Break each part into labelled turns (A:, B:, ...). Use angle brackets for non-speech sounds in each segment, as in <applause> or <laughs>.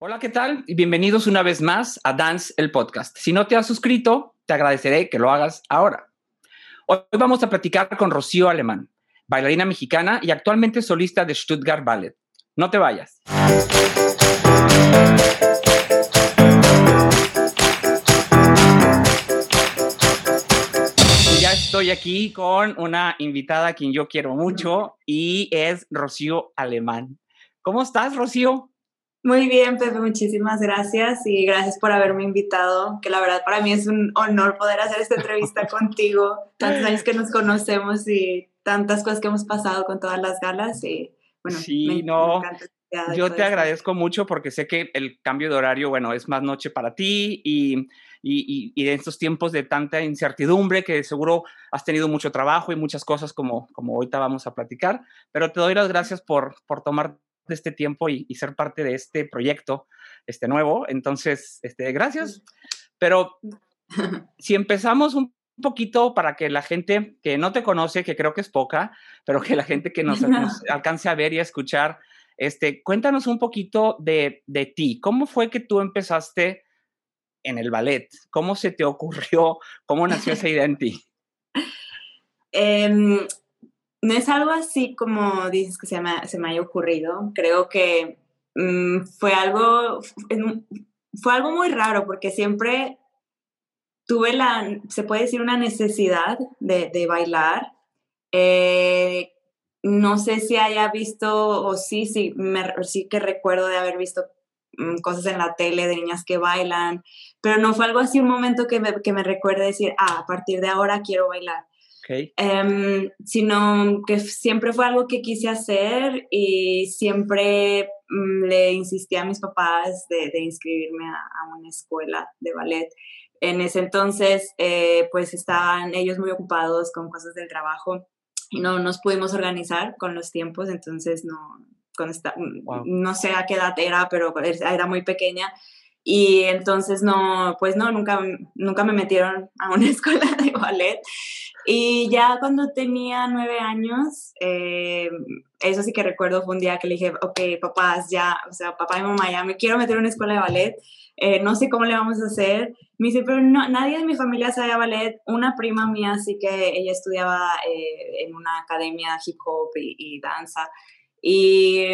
A: Hola, ¿qué tal? Y bienvenidos una vez más a Dance el Podcast. Si no te has suscrito, te agradeceré que lo hagas ahora. Hoy vamos a platicar con Rocío Alemán, bailarina mexicana y actualmente solista de Stuttgart Ballet. No te vayas. Ya estoy aquí con una invitada a quien yo quiero mucho y es Rocío Alemán. ¿Cómo estás, Rocío?
B: Muy bien, Pepe, muchísimas gracias y gracias por haberme invitado, que la verdad para mí es un honor poder hacer esta entrevista <laughs> contigo, tantos años que nos conocemos y tantas cosas que hemos pasado con todas las galas y bueno,
A: sí, no. yo te agradezco mucho porque sé que el cambio de horario, bueno, es más noche para ti y, y, y, en estos tiempos de tanta incertidumbre que seguro has tenido mucho trabajo y muchas cosas como, como ahorita vamos a platicar, pero te doy las gracias por, por tomar de este tiempo y, ser parte de este proyecto este nuevo. Entonces, este, gracias. Pero <laughs> si empezamos un poquito para que la gente que no te conoce, que creo que es poca, pero que la gente que <laughs> nos, alcance a ver y a escuchar, este, cuéntanos un poquito de, de, ti. ¿Cómo fue que tú empezaste en el ballet? ¿Cómo se te ocurrió? ¿Cómo nació esa idea en ti? <laughs>
B: Em, no es algo así como dices que se me, se me haya ocurrido. Creo que mm, fue algo, fue algo muy raro porque siempre tuve la, se puede decir, una necesidad de, de bailar. Eh, no sé si haya visto o sí, sí, sí que recuerdo de haber visto mm, cosas en la tele de niñas que bailan, pero no fue algo así un momento que me, que me recuerde decir, ah, a partir de ahora quiero bailar. Em, sino que siempre fue algo que quise hacer y siempre mm, le insistí a mis papás de, inscribirme a, una escuela de ballet. En ese entonces, eh, pues estaban ellos muy ocupados con cosas del trabajo y no nos pudimos organizar con los tiempos, entonces no, con esta, no sé a qué edad era, pero era muy pequeña. Y entonces no, pues no, nunca, nunca me metieron a una <laughs> escuela de ballet. Y ya cuando tenía nueve años, eh, eso sí que recuerdo, fue un día que le dije, ok, papás, ya, o sea, papá y mamá, ya me quiero meter en una escuela de ballet, eh, no sé cómo le vamos a hacer. Me dice, pero no, nadie de mi familia sabe ballet. Una prima mía sí que ella estudiaba eh, en una academia hip hop y, y danza. Y,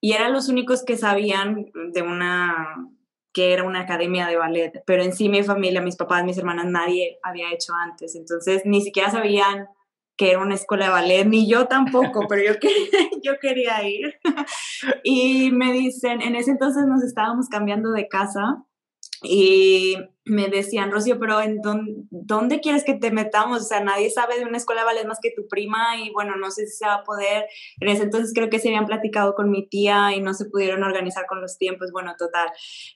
B: y eran los únicos que sabían de una que era una academia de ballet, pero en sí mi familia, mis papás, mis hermanas, nadie había hecho antes, entonces ni siquiera sabían que era una escuela de ballet, ni yo tampoco, pero yo quería, <laughs> yo quería ir. <laughs> y me dicen, en ese entonces nos estábamos cambiando de casa y me decían, Rocío, pero ¿en dónde, quieres que te metamos? O sea, nadie sabe de una escuela de más que tu prima y bueno, no sé si se va a poder. En ese entonces creo que se habían platicado con mi tía y no se pudieron organizar con los tiempos. Bueno, total.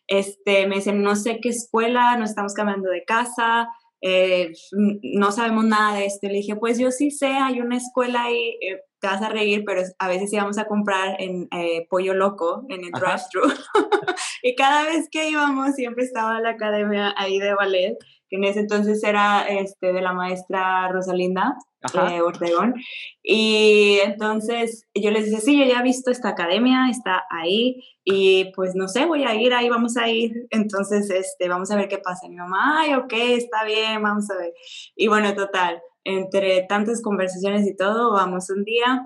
B: Este, me dicen, no sé qué escuela, nos estamos cambiando de casa, eh, no sabemos nada de esto. Le dije, pues yo sí sé, hay una escuela ahí, eh, te vas a reír, pero a veces íbamos a comprar en eh, Pollo Loco, en el drive-thru. <laughs> y cada vez que íbamos siempre estaba la academia ahí de ballet, que en ese entonces era este, de la maestra Rosalinda eh, Ortegón. Y entonces yo les decía, sí, yo ya he visto esta academia, está ahí, y pues no sé, voy a ir, ahí vamos a ir. Entonces, este, vamos a ver qué pasa. mi mamá, ay, ok, está bien, vamos a ver. Y bueno, total, entre tantas conversaciones y todo, vamos un día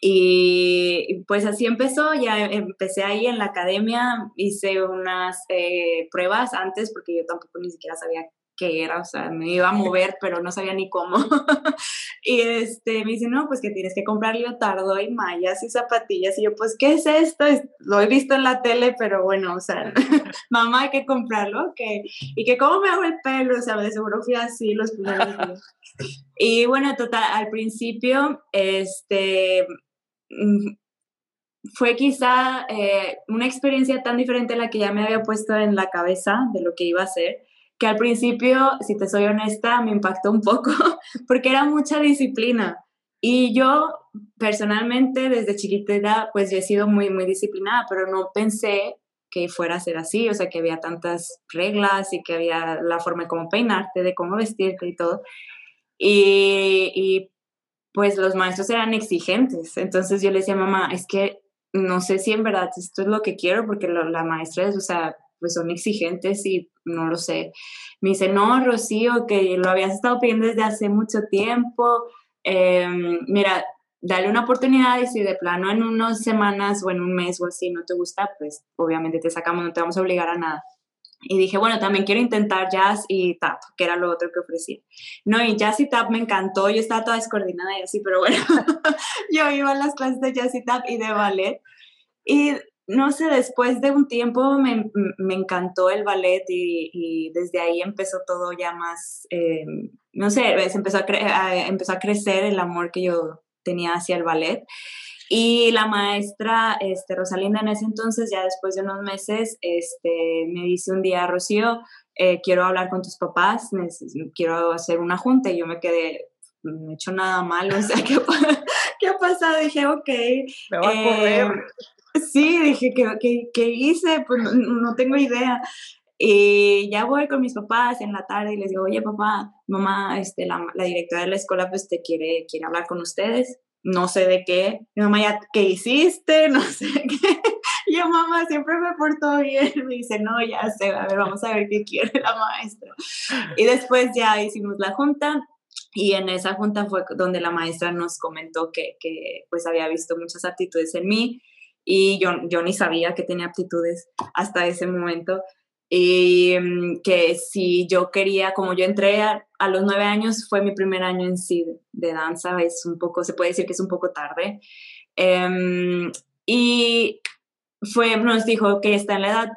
B: y pues así empezó, ya empecé ahí en la academia, hice unas eh, pruebas antes porque yo tampoco ni siquiera sabía qué era, o sea, me iba a mover, <laughs> pero no sabía ni cómo. <laughs> y este, me dice, no, pues que tienes que comprar leotardo y mallas y zapatillas. Y yo, pues, ¿qué es esto? Lo he visto en la tele, pero bueno, o sea, <laughs> mamá, hay que comprarlo. que Y que cómo me hago el pelo, o sea, de seguro fui así los primeros días. Y bueno, total, al principio, este, mm, fue quizá eh, una experiencia tan diferente a la que ya me había puesto en la cabeza de lo que iba a hacer, que al principio, si te soy honesta, me impactó un poco <laughs> porque era mucha disciplina. Y yo personalmente desde chiquitita pues yo he sido muy, muy disciplinada, pero no pensé que fuera a ser así, o sea, que había tantas reglas y que había la forma de cómo peinarte, de cómo vestirte y todo. Y, pues los maestros eran exigentes, entonces yo le decía, mamá, es que no sé si en verdad esto es lo que quiero, porque la maestra es, o sea, pues son exigentes y no lo sé. Me dice, no, Rocío, que lo habías estado pidiendo desde hace mucho tiempo. Em, mira, dale una oportunidad y si de plano en unas semanas o en un mes o así no te gusta, pues obviamente te sacamos, no te vamos a obligar a nada. Y dije, bueno, también quiero intentar jazz y tap, que era lo otro que ofrecía. No, y jazz y tap me encantó, yo estaba toda descoordinada y así, pero bueno, <laughs> yo iba a las clases de jazz y tap y de ballet. Y no sé, después de un tiempo me, me encantó el ballet y, desde ahí empezó todo ya más, eh, no sé, empezó a, empezó a crecer el amor que yo tenía hacia el ballet. Y la maestra este, Rosalinda en ese entonces, ya después de unos meses, este, me dice un día, Rocío, eh, quiero hablar con tus papás, quiero hacer una junta. Y yo me quedé, no he hecho nada malo, o sea, <laughs> ¿qué, ¿qué ha pasado? Dije, ok.
A: Me voy a correr.
B: Sí, dije, ¿qué, qué, hice? Pues no, tengo idea. Y ya voy con mis papás en la tarde y les digo, oye papá, mamá, este, la, la directora de la escuela pues te quiere, quiere hablar con ustedes no sé de qué. Mi mamá ya, ¿qué hiciste? <laughs> No sé qué. Yo, mamá, siempre me portó bien. Me dice, no, ya sé, a ver, vamos a ver qué quiere la maestra. Y después ya hicimos la junta y en esa junta fue donde la maestra nos comentó que, que pues había visto muchas aptitudes en mí y yo, yo ni sabía que tenía aptitudes hasta ese momento y mm, que si yo quería, como yo entré a, los nueve años, fue mi primer año en sí de, danza, es un poco, se puede decir que es un poco tarde. Em, y fue, nos dijo que está en la edad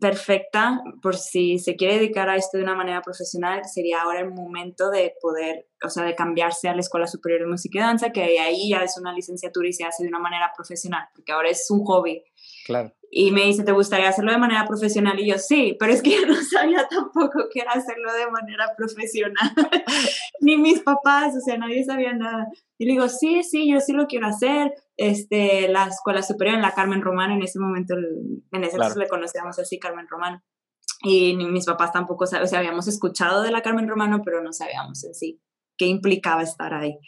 B: perfecta por si se quiere dedicar a esto de una manera profesional, sería ahora el momento de poder, o sea, de cambiarse a la Escuela Superior de Música y Danza, que ahí ya es una licenciatura y se hace de una manera profesional, porque ahora es un hobby.
A: Claro.
B: Y me dice, ¿te gustaría hacerlo de manera profesional? Y yo, sí, pero es que yo no <laughs> sabía tampoco que era hacerlo de manera profesional, <laughs> ni mis papás, o sea, nadie sabía nada. Y le digo, sí, sí, yo sí lo quiero hacer. Este, la escuela superior en la Carmen Román, en ese momento, en ese caso le conocíamos así, Carmen Román. Y ni mis papás tampoco, o sea, habíamos escuchado de la Carmen Romano, pero no sabíamos en sí qué implicaba estar ahí.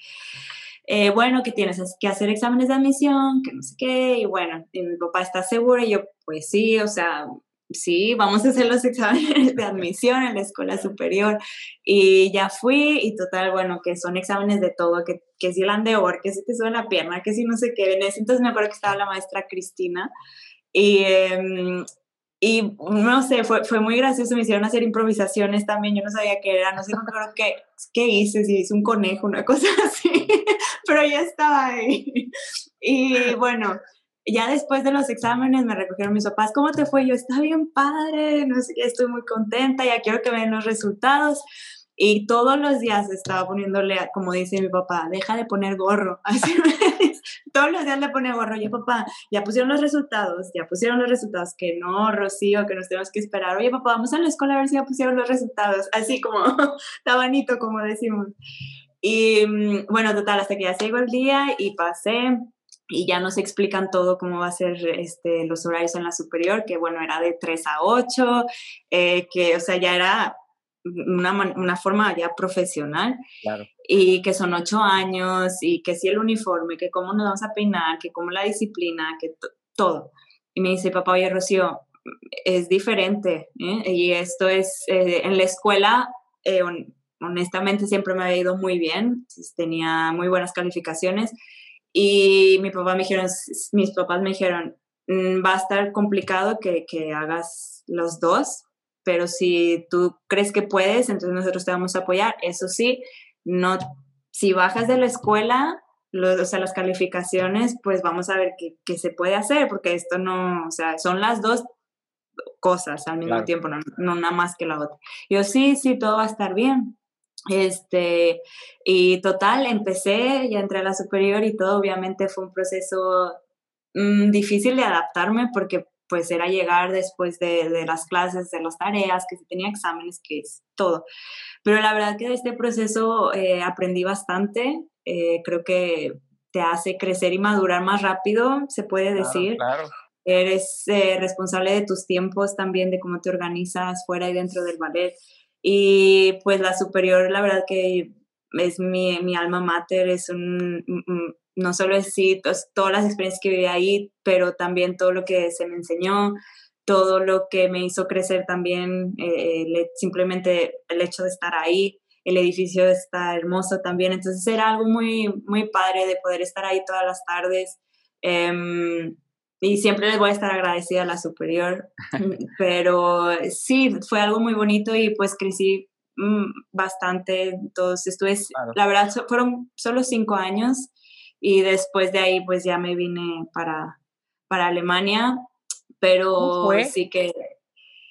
B: Eh, bueno, que tienes que hacer exámenes de admisión, que no sé qué, y bueno, mi papá está seguro, y yo, pues sí, o sea, sí, vamos a hacer los <laughs> exámenes de admisión en la escuela superior, y ya fui, y total, bueno, que son exámenes de todo, que, que si el andeor, que si te sube la pierna, que si no sé qué, en ese entonces me acuerdo que estaba la maestra Cristina, y, em, y no sé, fue, fue muy gracioso, me hicieron hacer improvisaciones también, yo no sabía qué era, no sé, no me qué, qué hice, si hice un conejo, una cosa <laughs> así, pero ya estaba ahí. Y bueno, ya después de los exámenes me recogieron mis papás, ¿cómo te fue? Yo, está bien padre, no sé, estoy muy contenta, ya quiero que vean los resultados. Y todos los días estaba poniéndole, como dice mi papá, deja de poner gorro. <laughs> Así todos los días le pone gorro. Oye, papá, ya pusieron los resultados, ya pusieron los resultados. Que no, Rocío, que nos tenemos que esperar. Oye, papá, vamos a la escuela a ver si ya pusieron los resultados. Así como <laughs> tabanito, como decimos. Y mm, bueno, total, hasta que ya se llegó el día y pasé y ya nos explican todo cómo va a ser este, los horarios en la superior, que bueno, era de 3 a 8, eh, que o sea, ya era una, una forma ya profesional y que son ocho años y que si el uniforme, que cómo nos vamos a peinar, que cómo la disciplina, que todo. Y me dice, papá, oye, Rocío, es diferente ¿eh? y esto es, eh, en la escuela, eh, honestamente siempre me había ido muy bien, tenía muy buenas calificaciones y mi papá me dijeron, mis papás me dijeron, mm, va a estar complicado que, que hagas los dos, pero si tú crees que puedes, entonces nosotros te vamos a apoyar. Eso sí, no, si bajas de la escuela, o sea, las calificaciones, pues vamos a ver qué, se puede hacer, porque esto no, o sea, son las dos cosas al mismo tiempo, no, no nada más que la otra. Yo sí, sí, todo va a estar bien. Este, y total, empecé, ya entré a la superior y todo, obviamente fue un proceso mm, difícil de adaptarme porque pues era llegar después de, las clases, de las tareas, que se tenía exámenes, que es todo. Pero la verdad que de este proceso eh, aprendí bastante, eh, creo que te hace crecer y madurar más rápido, se puede decir.
A: Claro.
B: Eres eh, responsable de tus tiempos también, de cómo te organizas fuera y dentro del ballet. Y pues la superior, la verdad que es mi, mi alma mater, es un, no solo es sí, todas las experiencias que viví ahí, pero también todo lo que se me enseñó, todo lo que me hizo crecer también, eh, simplemente el hecho de estar ahí, el edificio está hermoso también, entonces era algo muy, muy padre de poder estar ahí todas las tardes. Em, y siempre les voy a estar agradecida a la superior, <laughs> pero sí, fue algo muy bonito y pues crecí mm, bastante, entonces estuve, la verdad, fueron solo cinco años y después de ahí pues ya me vine para, para Alemania, pero sí que...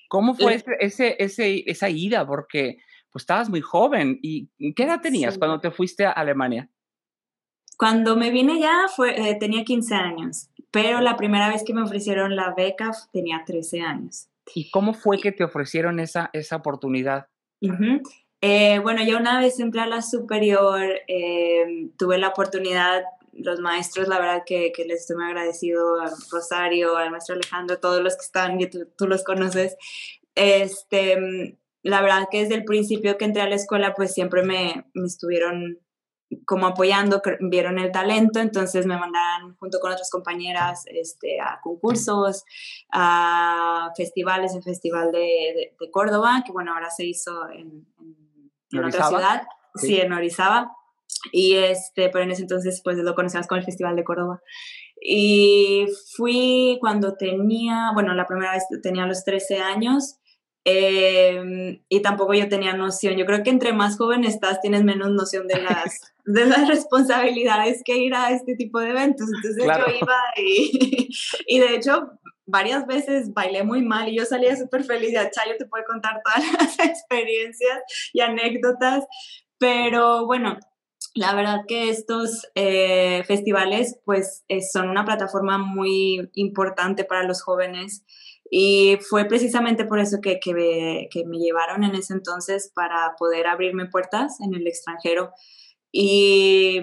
A: ¿Cómo fue ese, ese, esa ida? Porque pues estabas muy joven y ¿qué edad tenías cuando te fuiste a Alemania?
B: Cuando me vine ya fue, eh, tenía 15 años, pero la primera vez que me ofrecieron la beca tenía 13 años.
A: ¿Y cómo fue que te ofrecieron esa, esa oportunidad?
B: Eh, bueno, yo una vez entré a la superior, eh, tuve la oportunidad los maestros, la verdad que, que, les estoy muy agradecido a Rosario, al maestro Alejandro, todos los que están, y tú, los conoces. Este, la verdad que desde el principio que entré a la escuela, pues siempre me, me estuvieron como apoyando, vieron el talento, entonces me mandaron junto con otras compañeras este, a concursos, a festivales, el Festival de, de, Córdoba, que bueno, ahora se hizo en, en, otra ciudad, sí. en Orizaba. Y este, pero en ese entonces pues lo conocíamos con el Festival de Córdoba. Y fui cuando tenía, bueno, la primera vez tenía los 13 años em, y tampoco yo tenía noción. Yo creo que entre más joven estás, tienes menos noción de las, <laughs> de las responsabilidades que ir a este tipo de eventos. Entonces yo iba y, <laughs> y de hecho varias veces bailé muy mal y yo salía súper feliz. Ya Chayo te puede contar todas <laughs> las experiencias y anécdotas. Pero bueno, la verdad que estos eh, festivales pues eh, son una plataforma muy importante para los jóvenes y fue precisamente por eso que, que, me, llevaron en ese entonces para poder abrirme puertas en el extranjero y,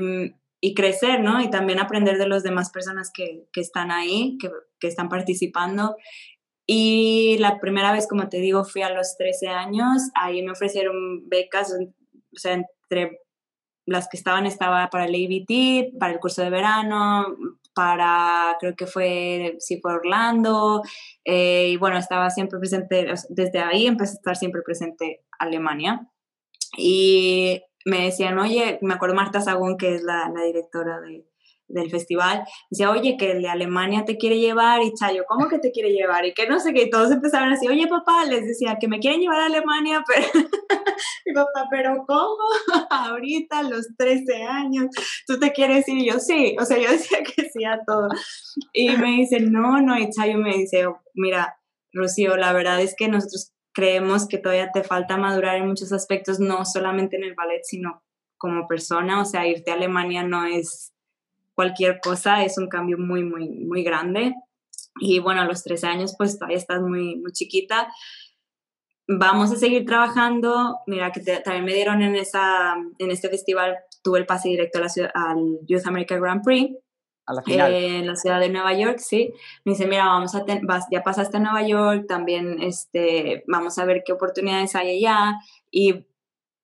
B: y crecer, ¿no? Y también aprender de las demás personas que, que están ahí, que, están participando. Y la primera vez, como te digo, fui a los 13 años, ahí me ofrecieron becas, o sea, entre las que estaban estaba para el ABT, para el curso de verano, para, creo que fue, sí fue Orlando, eh, y bueno, estaba siempre presente, desde ahí empecé a estar siempre presente Alemania. Y me decían, oye, me acuerdo Marta Sagún, que es la, directora de, del festival, decía, oye, que el de Alemania te quiere llevar, y Chayo, ¿cómo que te quiere llevar? Y que no sé qué, y todos empezaron así, oye, papá, les decía, que me quieren llevar a Alemania, <laughs> pero, <laughs> mi papá, pero ¿cómo? <laughs> Ahorita, a los 13 años, tú te quieres ir, y yo, sí, o sea, yo <laughs> decía que sí a todo. Y me dice, no, no, y Chayo me dice, mira, Rocío, la verdad es que nosotros creemos que todavía te falta madurar en muchos aspectos, no solamente en el ballet, sino como persona, o sea, irte a Alemania no es cualquier cosa es un cambio muy, muy, muy grande. Y bueno, a los 13 años pues todavía estás muy, muy chiquita. Vamos a seguir trabajando. Mira que también me dieron en, esa, en este festival, tuve el pase directo a la ciudad, al Youth America Grand Prix.
A: A la final.
B: Eh, en la ciudad de Nueva York, sí. Me dice, mira, vamos a ya pasaste a Nueva York, también este, vamos a ver qué oportunidades hay allá. Y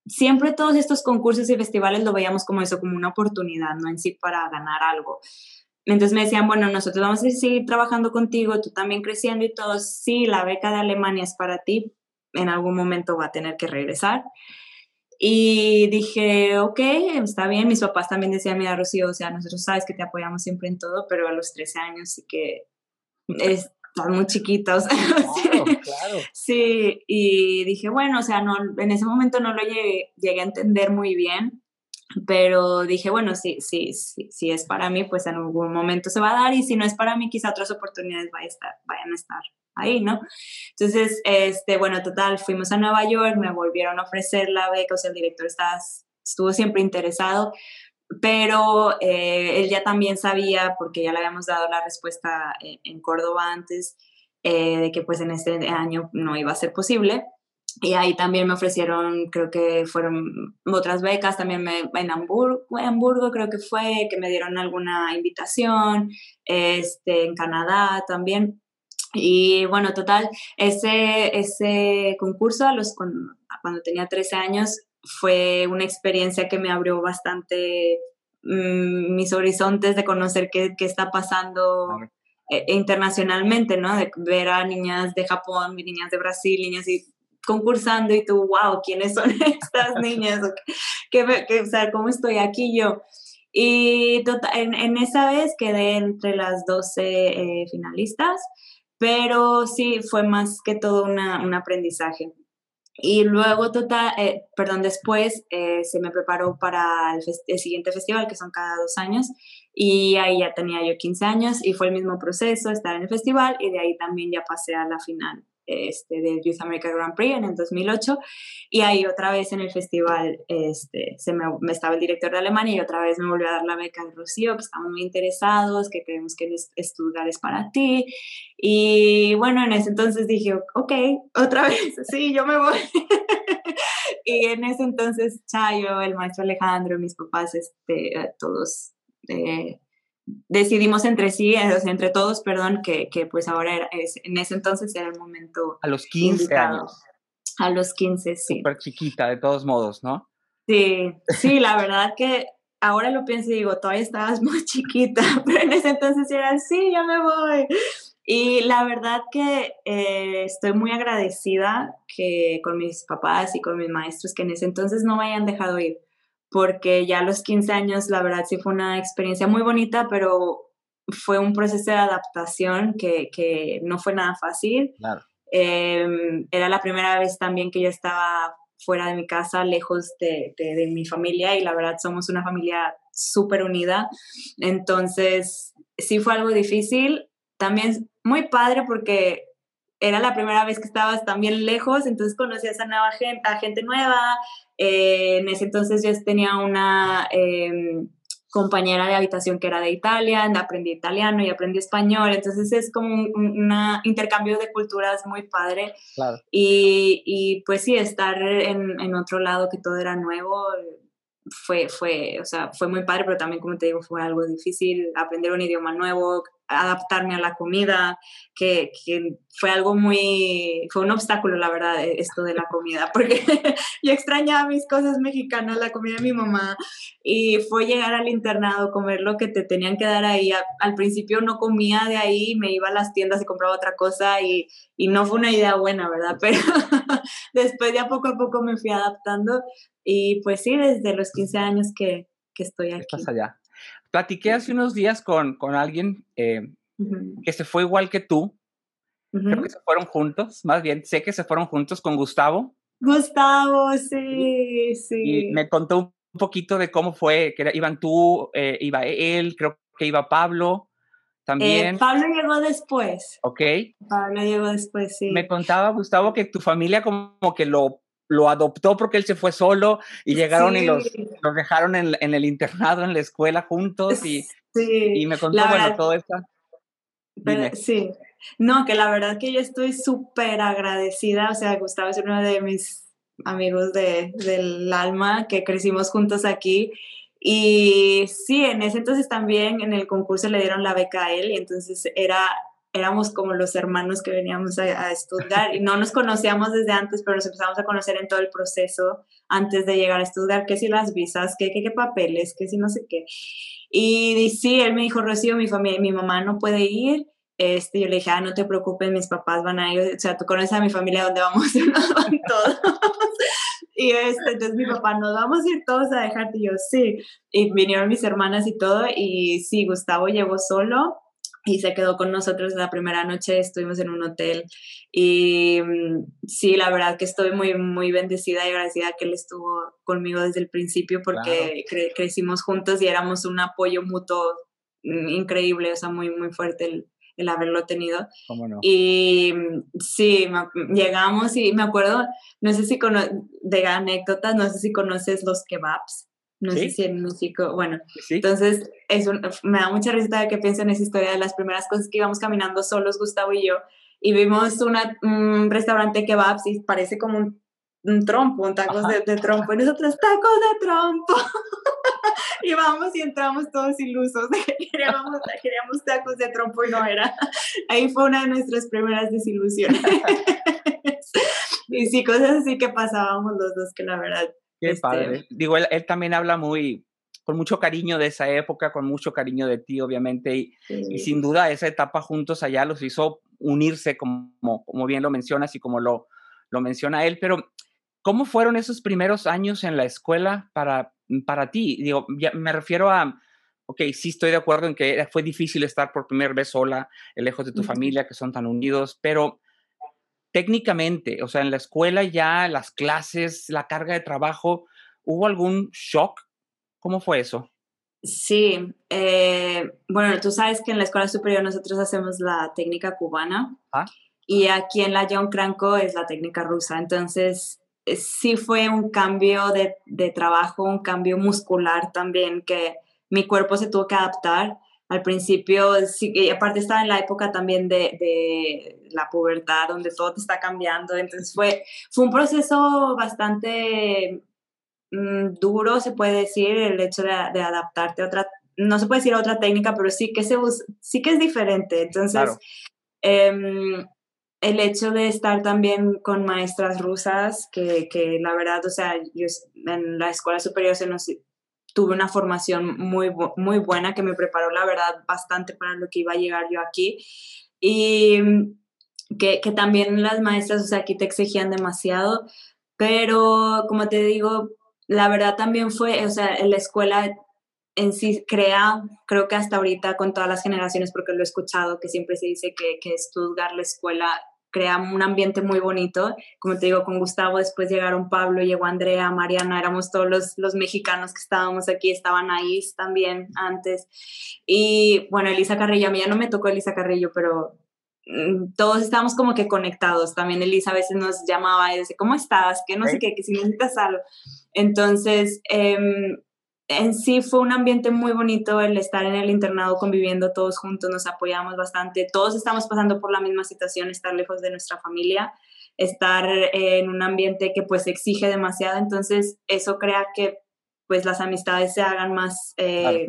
B: siempre todos estos concursos y festivales lo veíamos como eso, como una oportunidad, no en sí para ganar algo. Entonces me decían, bueno, nosotros vamos a seguir trabajando contigo, tú también creciendo y todo. Sí, la beca de Alemania es para ti, en algún momento va a tener que regresar. Y dije, ok, está bien. Mis papás también decían, mira, Rocío, o sea, nosotros sabes que te apoyamos siempre en todo, pero a los 13 años sí que es, están muy chiquitos. <laughs>
A: Claro, claro.
B: sí, y dije, bueno, o sea, no, en ese momento no lo llegué, llegué a entender muy bien, pero dije, bueno, sí, sí, sí, si es para mí, pues en algún momento se va a dar y si no es para mí, quizá otras oportunidades vayan a estar, vayan a estar ahí, ¿no? Entonces, este, bueno, total, fuimos a Nueva York, me volvieron a ofrecer la beca, o sea, el director estaba, estuvo siempre interesado, pero eh, él ya también sabía, porque ya le habíamos dado la respuesta en, Córdoba antes, eh, de que pues en este año no iba a ser posible. Y ahí también me ofrecieron, creo que fueron otras becas, también me, en Hamburgo, Hamburgo creo que fue, que me dieron alguna invitación, este, en Canadá también. Y bueno, total, ese, ese concurso a los, cuando, cuando tenía 13 años fue una experiencia que me abrió bastante mm, mis horizontes de conocer qué, qué está pasando eh, internacionalmente, ¿no? De ver a niñas de Japón, niñas de Brasil, niñas y concursando y tú, wow, ¿quiénes son <laughs> estas niñas? ¿Qué, o sea, ¿Cómo estoy aquí yo? Y tota, en, en, esa vez quedé entre las 12 eh, finalistas, pero sí fue más que todo una, un aprendizaje. Y luego, total, eh, perdón, después eh, se me preparó para el, el, siguiente festival, que son cada dos años, y ahí ya tenía yo 15 años y fue el mismo proceso, estar en el festival, y de ahí también ya pasé a la final este, del Youth America Grand Prix en el 2008 y ahí otra vez en el festival este, se me, estaba el director de Alemania y otra vez me volvió a dar la beca de Rocío, que estamos muy interesados, que creemos que lugar es para ti y bueno, en ese entonces dije, ok, otra <laughs> vez, sí, yo me voy. <laughs> y en ese entonces Chayo, el maestro Alejandro, mis papás, este, todos... Eh, decidimos entre sí, eh, entre todos, perdón, que, que pues ahora era, es, en ese entonces era el momento.
A: A los 15 años.
B: A los 15, sí.
A: Súper chiquita, de todos modos, ¿no?
B: Sí, sí, la verdad que ahora lo pienso y digo, todavía estabas muy chiquita, <laughs> pero en ese entonces era, sí, ya me voy. Y la verdad que eh, estoy muy agradecida que con mis papás y con mis maestros que en ese entonces no me hayan dejado ir porque ya a los 15 años la verdad sí fue una experiencia muy bonita, pero fue un proceso de adaptación que, que no fue nada fácil. Em, era la primera vez también que yo estaba fuera de mi casa, lejos de, de, de mi familia y la verdad somos una familia súper unida. Entonces, sí fue algo difícil, también muy padre porque era la primera vez que estabas también lejos, entonces conocías a, nueva gente, a gente nueva. Eh, en ese entonces yo tenía una em, compañera de habitación que era de Italia, aprendí italiano y aprendí español, entonces es como un intercambio de culturas muy padre. Y, y, pues sí, estar en, en, otro lado que todo era nuevo, fue, fue, o sea, fue muy padre, pero también, como te digo, fue algo difícil aprender un idioma nuevo, adaptarme a la comida, que, que, fue algo muy, fue un obstáculo, la verdad, e, esto de la comida, <laughs> porque yo extrañaba mis cosas mexicanas, la comida de mi mamá, y fue llegar al internado, comer lo que te tenían que dar ahí. al principio no comía de ahí, me iba a las tiendas y compraba otra cosa, y, y no fue una idea buena, ¿verdad? <laughs> Pero después ya poco a poco me fui adaptando, y pues sí, desde los 15 años que, que estoy aquí.
A: Estás allá. Platiqué hace unos días con, con alguien eh, que se fue igual que tú. Creo que se fueron juntos, más bien sé que se fueron juntos con Gustavo.
B: Gustavo, sí, sí.
A: Y me contó un poquito de cómo fue, que iban tú, eh, iba él, creo que iba Pablo eh, también.
B: Pablo llegó después.
A: Ok.
B: Pablo llegó después, sí.
A: Me contaba Gustavo que tu familia como que lo lo adoptó porque él se fue solo y llegaron y los, los dejaron en, en, el internado, en la escuela juntos y, y me contó, bueno, todo esto.
B: sí, no, que la verdad que yo estoy súper agradecida, o sea, Gustavo es uno de mis amigos de, del alma que crecimos juntos aquí y sí, en ese entonces también en el concurso le dieron la beca a él y entonces era éramos como los hermanos que veníamos a, estudiar y no nos conocíamos desde antes, pero nos empezamos a conocer en todo el proceso antes de llegar a estudiar, qué si las visas, qué, qué, papeles, qué si no sé qué. Y, sí, él me dijo, Rocío, mi, familia, mi mamá no puede ir. Este, yo le dije, ah, no te preocupes, mis papás van a ir, o sea, tú conoces a mi familia donde vamos, <laughs> van todos. y este, entonces mi papá, nos vamos a ir todos a dejarte, y yo, sí. Y vinieron mis hermanas y todo, y sí, Gustavo llegó solo, y se quedó con nosotros la primera noche, estuvimos en un hotel y mm, sí, la verdad que estoy muy, muy bendecida y agradecida que él estuvo conmigo desde el principio porque crecimos juntos y éramos un apoyo mutuo mm, increíble, o sea, muy, muy fuerte el, el haberlo tenido. Y mm, sí, llegamos y me acuerdo, no sé si de anécdotas, no sé si conoces los kebabs. No sé si en México, bueno, entonces es me da mucha risa que pienso en esa historia de las primeras cosas que íbamos caminando solos, Gustavo y yo, y vimos una, un restaurante kebabs y parece como un, trompo, un tacos de, trompo, y nosotros, tacos de trompo. <laughs> y vamos y entramos todos ilusos, queríamos, queríamos tacos de trompo y no era. Ahí fue una de nuestras primeras desilusiones. <laughs> y sí, cosas así que pasábamos los dos que la verdad
A: Qué este padre. Digo, él, también habla muy, con mucho cariño de esa época, con mucho cariño de ti, obviamente, y, y sin duda esa etapa juntos allá los hizo unirse, como, como bien lo mencionas y como lo, lo menciona él, pero ¿cómo fueron esos primeros años en la escuela para, para ti? Digo, me refiero a, ok, sí estoy de acuerdo en que fue difícil estar por primera vez sola, lejos de tu familia, que son tan unidos, pero técnicamente, o sea, en la escuela ya, las clases, la carga de trabajo, ¿hubo algún shock? ¿Cómo fue eso?
B: Sí, eh, bueno, tú sabes que en la escuela superior nosotros hacemos la técnica cubana ah. y aquí en la John Cranco es la técnica rusa. Entonces, eh, sí fue un cambio de, de, trabajo, un cambio muscular también que mi cuerpo se tuvo que adaptar. Al principio, sí, y aparte estaba en la época también de, de, la pubertad, donde todo te está cambiando. Entonces fue, fue un proceso bastante Mm, duro, se puede decir, el hecho de, adaptarte a otra, no se puede decir a otra técnica, pero sí que, se sí que es diferente. Entonces, em, el hecho de estar también con maestras rusas, que, que, la verdad, o sea, yo en la escuela superior se nos, tuve una formación muy, muy buena que me preparó, la verdad, bastante para lo que iba a llegar yo aquí. Y que, que también las maestras, o sea, aquí te exigían demasiado, pero como te digo, la verdad también fue, o sea, en la escuela en sí crea, creo que hasta ahorita con todas las generaciones, porque lo he escuchado, que siempre se dice que, que estudiar la escuela crea un ambiente muy bonito. Como te digo, con Gustavo después llegaron Pablo, llegó Andrea, Mariana, éramos todos los, los mexicanos que estábamos aquí, estaban ahí también antes. Y bueno, Elisa Carrillo, a mí ya no me tocó Elisa Carrillo, pero mm, todos estábamos como que conectados. También Elisa a veces nos llamaba y decía, ¿cómo estás? Que no sé qué, que si necesitas algo. Entonces, em, en sí fue un ambiente muy bonito el estar en el internado conviviendo todos juntos, nos apoyamos bastante, todos estamos pasando por la misma situación, estar lejos de nuestra familia, estar en un ambiente que pues exige demasiado, entonces eso crea que pues las amistades se hagan más, eh,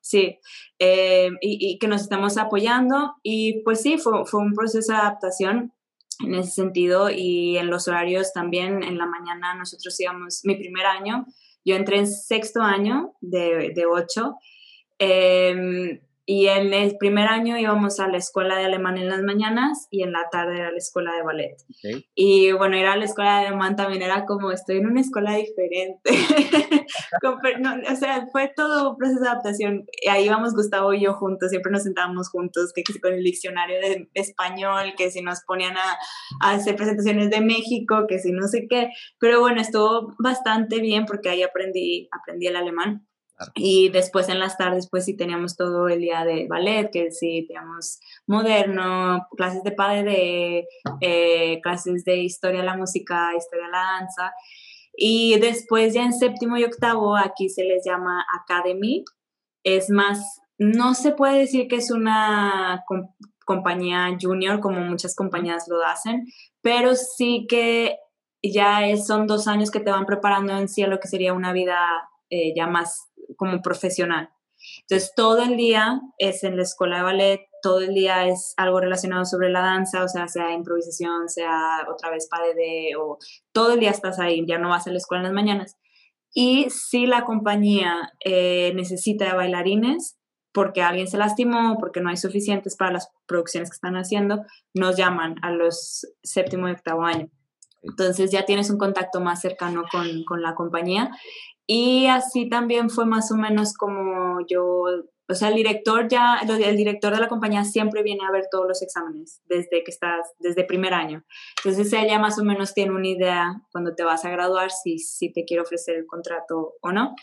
B: sí, eh, y, que nos estamos apoyando y pues sí, fue, fue un proceso de adaptación en ese sentido y en los horarios también en la mañana nosotros íbamos, mi primer año, yo entré en sexto año de, ocho em, y en el primer año íbamos a la escuela de alemán en las mañanas y en la tarde era la escuela de ballet. Y bueno, ir a la escuela de alemán también era como, estoy en una escuela diferente. <laughs> o sea, fue todo un proceso de adaptación. Ahí íbamos Gustavo y yo juntos, siempre nos sentábamos juntos, que, con el diccionario de español, que si nos ponían a, a hacer presentaciones de México, que si no sé qué. Pero bueno, estuvo bastante bien porque ahí aprendí, aprendí el alemán. Y después en las tardes, pues sí teníamos todo el día de ballet, que sí teníamos moderno, clases de padre eh, clases de historia de la música, historia de la danza. Y después ya en séptimo y octavo, aquí se les llama Academy. Es más, no se puede decir que es una compañía junior como muchas compañías lo hacen, pero sí que ya es, son dos años que te van preparando en sí a lo que sería una vida eh, ya más como profesional. Entonces, todo el día es en la escuela de ballet, todo el día es algo relacionado sobre la danza, o sea, sea improvisación, sea otra vez de o todo el día estás ahí, ya no vas a la escuela en las mañanas. Y si la compañía eh, necesita bailarines, porque alguien se lastimó, porque no hay suficientes para las producciones que están haciendo, nos llaman a los séptimo y octavo año. Entonces ya tienes un contacto más cercano con, con la compañía y así también fue más o menos como yo, o sea, el director ya, el director de la compañía siempre viene a ver todos los exámenes desde que estás, desde primer año. Entonces ella más o menos tiene una idea cuando te vas a graduar si, si te quiere ofrecer el contrato o no.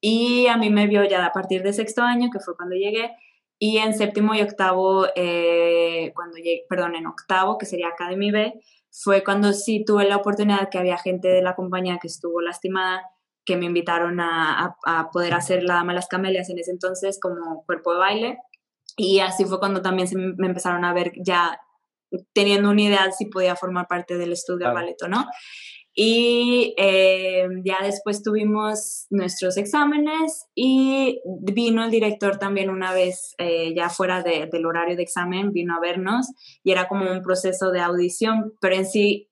B: Y a mí me vio ya a partir de sexto año, que fue cuando llegué, y en séptimo y octavo, eh, cuando llegué, perdón, en octavo, que sería Academy B, fue cuando sí tuve la oportunidad que había gente de la compañía que estuvo lastimada que me invitaron a, a, poder hacer la Dama de las Camelias en ese entonces como cuerpo de baile. Y así fue cuando también se me empezaron a ver ya teniendo una idea si podía formar parte del estudio de ballet o no. Y eh, ya después tuvimos nuestros exámenes y vino el director también una vez, eh, ya fuera de, del horario de examen, vino a vernos y era como un proceso de audición, pero en sí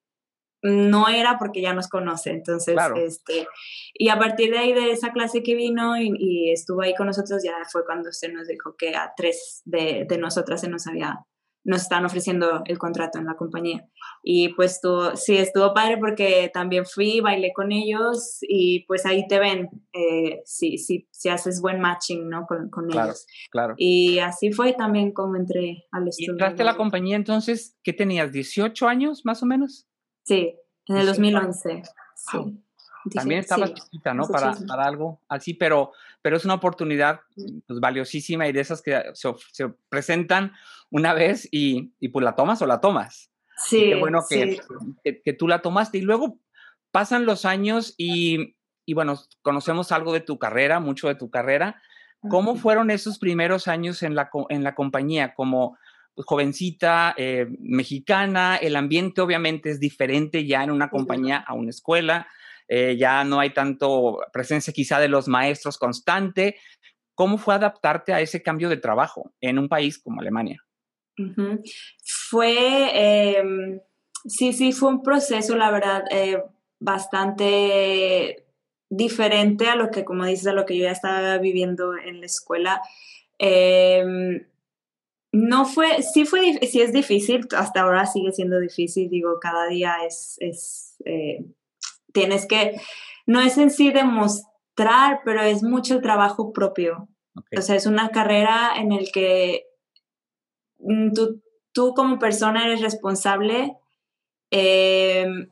B: no era porque ya nos conoce, entonces, este, y a partir de ahí, de esa clase que vino y, estuvo ahí con nosotros, ya fue cuando se nos dijo que a tres de, de nosotras se nos había nos están ofreciendo el contrato en la compañía. Y pues tú, sí, estuvo padre porque también fui, bailé con ellos y pues ahí te ven eh, si, si, si, haces buen matching, ¿no? Con, con ellos.
A: Claro.
B: Y así fue también como entré al estudio.
A: ¿Y entraste a la compañía entonces, qué tenías, 18 años más o menos?
B: Sí, en el 2011. Sí.
A: También estabas chiquita, ¿no? Para, para, algo así, pero, pero es una oportunidad pues, valiosísima y de esas que se, se presentan una vez y, y, pues la tomas o la tomas.
B: Sí.
A: qué bueno que, que, tú la tomaste y luego pasan los años y, y, bueno, conocemos algo de tu carrera, mucho de tu carrera. ¿Cómo fueron esos primeros años en la, en la compañía? Como jovencita, eh, mexicana, el ambiente obviamente es diferente ya en una compañía a una escuela. Eh, ya no hay tanto presencia quizá de los maestros constante. ¿Cómo fue adaptarte a ese cambio de trabajo en un país como Alemania?
B: Fue, em, sí, sí, fue un proceso, la verdad, eh, bastante diferente a lo que, como dices, a lo que yo ya estaba viviendo en la escuela. Em, no fue, sí fue, sí es difícil, hasta ahora sigue siendo difícil, digo, cada día es, es eh, tienes que, no es en sí demostrar, pero es mucho el trabajo propio. O sea, es una carrera en el que mm, tú, tú como persona eres responsable em,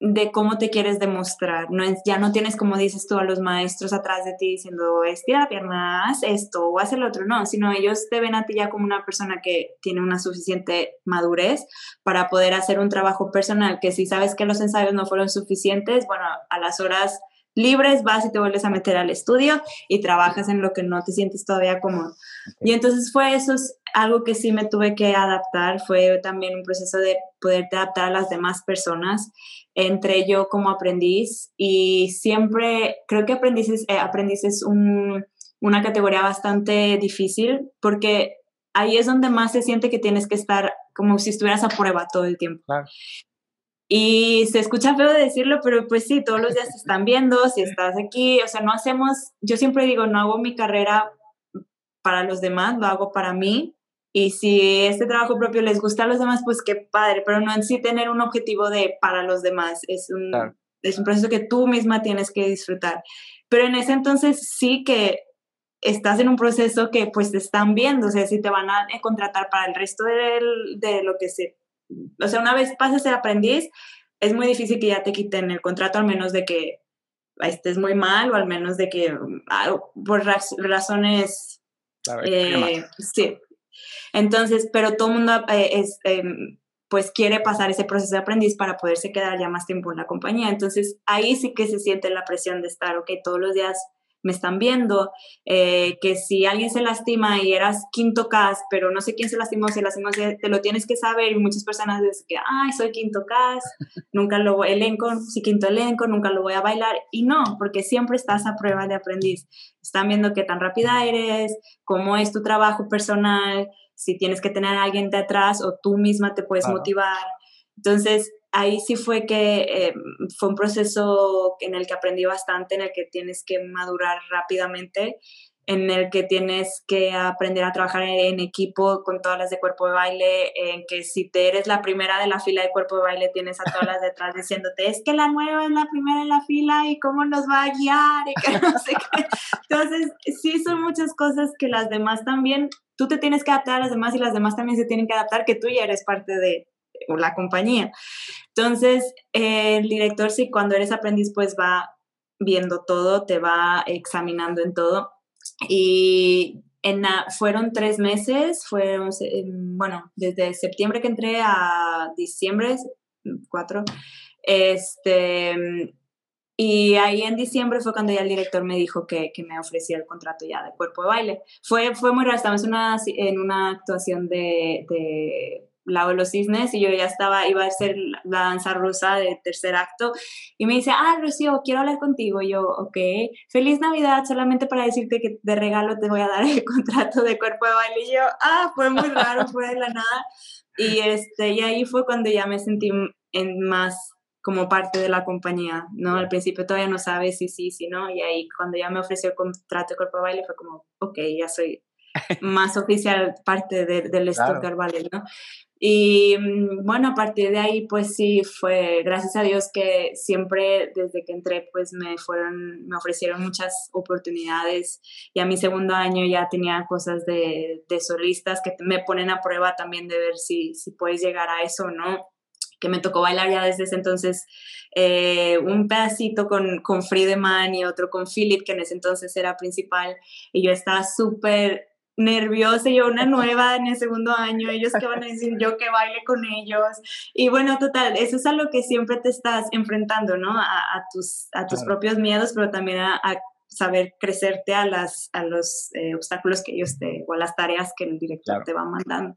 B: de cómo te quieres demostrar. No es, ya no tienes, como dices tú, a los maestros atrás de ti diciendo, estira la pierna, haz esto o haz el otro. No, sino ellos te ven a ti ya como una persona que tiene una suficiente madurez para poder hacer un trabajo personal, que si sabes que los ensayos no fueron suficientes, bueno, a las horas libres, vas y te vuelves a meter al estudio y trabajas en lo que no te sientes todavía cómodo. Y entonces fue eso, es algo que sí me tuve que adaptar, fue también un proceso de poderte adaptar a las demás personas, entre yo como aprendiz y siempre creo que aprendiz es, eh, aprendiz es una categoría bastante difícil porque ahí es donde más se siente que tienes que estar como si estuvieras a prueba todo el tiempo. Y se escucha feo de decirlo, pero pues sí, todos los días te están viendo, si estás aquí, o sea, no hacemos, yo siempre digo, no hago mi carrera para los demás, lo hago para mí. Y si este trabajo propio les gusta a los demás, pues qué padre, pero no en sí tener un objetivo de para los demás, es un, es un proceso que tú misma tienes que disfrutar. Pero en ese entonces sí que estás en un proceso que pues te están viendo, o sea, si te van a contratar para el resto de, de lo que se o sea, una vez pases el aprendiz, es muy difícil que ya te quiten el contrato, al menos de que estés muy mal o al menos de que ah, por razones... Eh, sí. Entonces, pero todo el mundo eh, es, em, pues quiere pasar ese proceso de aprendiz para poderse quedar ya más tiempo en la compañía. Entonces, ahí sí que se siente la presión de estar, ok, todos los días me están viendo, eh, que si alguien se lastima y eras quinto cast, pero no sé quién se lastimó, se lastimó, te lo tienes que saber y muchas personas dicen que, ay, soy quinto cast, nunca lo voy, elenco, si quinto elenco, nunca lo voy a bailar, y no, porque siempre estás a prueba de aprendiz. Están viendo qué tan rápida eres, cómo es tu trabajo personal, si tienes que tener a alguien de atrás o tú misma te puedes motivar. Entonces, ahí sí fue que eh, fue un proceso en el que aprendí bastante, en el que tienes que madurar rápidamente, en el que tienes que aprender a trabajar en, equipo con todas las de cuerpo de baile, en que si te eres la primera de la fila de cuerpo de baile, tienes a todas las detrás diciéndote, es que la nueva es la primera en la fila y cómo nos va a guiar y que no sé qué. Entonces, sí son muchas cosas que las demás también, tú te tienes que adaptar a las demás y las demás también se tienen que adaptar, que tú ya eres parte de, la compañía. Entonces, el director sí, cuando eres aprendiz, pues va viendo todo, te va examinando en todo. Y fueron tres meses, fueron, bueno, desde septiembre que entré a diciembre, cuatro, este, y ahí en diciembre fue cuando ya el director me dijo que, que, me ofrecía el contrato ya de cuerpo de baile. Fue, fue muy raro, estábamos en una, en una actuación de lado de los cisnes y yo ya estaba, iba a hacer la danza rusa de tercer acto y me dice, ah, Rocío, quiero hablar contigo. Y yo, ok, feliz Navidad, solamente para decirte que de regalo te voy a dar el <laughs> contrato de cuerpo de baile. Y yo, ah, fue muy raro, fue de la nada. Y, este, y ahí fue cuando ya me sentí en más como parte de la compañía, ¿no? Al principio todavía no sabes si sí, si no, y ahí cuando ya me ofreció el contrato de cuerpo de baile fue como, ok, ya soy más oficial parte del Stuttgart Ballet, ¿no? Y mm, bueno, a partir de ahí, pues sí, fue gracias a Dios que siempre desde que entré, pues me fueron, me ofrecieron muchas oportunidades. Y a mi segundo año ya tenía cosas de, de solistas que me ponen a prueba también de ver si, si puedes llegar a eso o no que me tocó bailar ya desde ese entonces eh, un pedacito con, con Friedemann y otro con Philip, que en ese entonces era principal, y yo estaba súper nerviosa, yo una <laughs> nueva en el segundo año, ellos que van a decir yo que baile con ellos. Y bueno, total, eso es a lo que siempre te estás enfrentando, ¿no? A, tus, a tus propios miedos, pero también a, saber crecerte a, las, a los eh, obstáculos que ellos te, o a las tareas que el director te va mandando.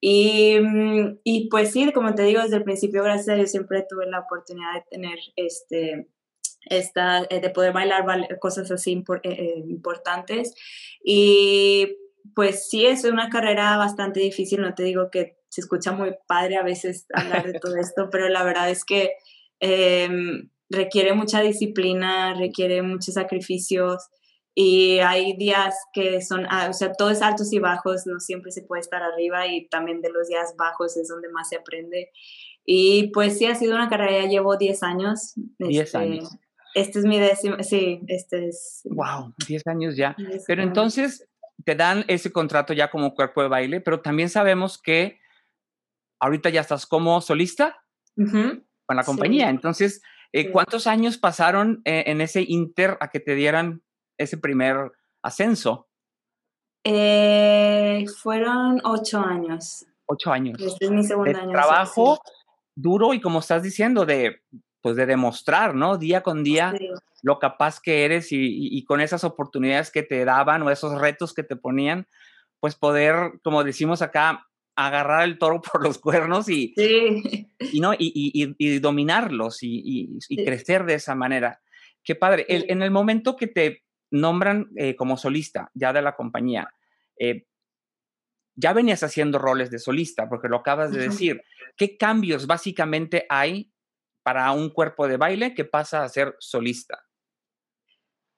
B: Y, y, pues sí, como te digo, desde el principio, gracias a Dios, siempre tuve la oportunidad de tener este, esta, eh, de poder bailar cosas así eh, importantes. Y pues sí, es una carrera bastante difícil, no te digo que se escucha muy padre a veces hablar de todo esto, <laughs> pero la verdad es que em, requiere mucha disciplina, requiere muchos sacrificios y hay días que son, ah, o sea, todo es altos y bajos, no siempre se puede estar arriba y también de los días bajos es donde más se aprende. Y pues sí, ha sido una carrera, ya llevo 10 años.
A: 10 este, años.
B: Este es mi décimo, sí, este es.
A: Wow, 10 años ya. Pero entonces te dan ese contrato ya como cuerpo de baile, pero también sabemos que ahorita ya estás como solista con la compañía. Entonces, eh, ¿cuántos años pasaron eh, en ese inter a que te dieran ese primer ascenso?
B: Eh, fueron ocho años.
A: Ocho años.
B: Este es mi segundo año.
A: Trabajo duro y como estás diciendo, de pues de demostrar, ¿no? Día con día lo capaz que eres y, con esas oportunidades que te daban o esos retos que te ponían, pues poder, como decimos acá, agarrar el toro <laughs> por los cuernos y, y, ¿no? y, dominarlos y, crecer de esa manera. Qué padre. en el momento que te nombran eh, como solista ya de la compañía, eh, ya venías haciendo roles de solista, porque lo acabas de decir. ¿Qué cambios básicamente hay para un cuerpo de baile que pasa a ser solista?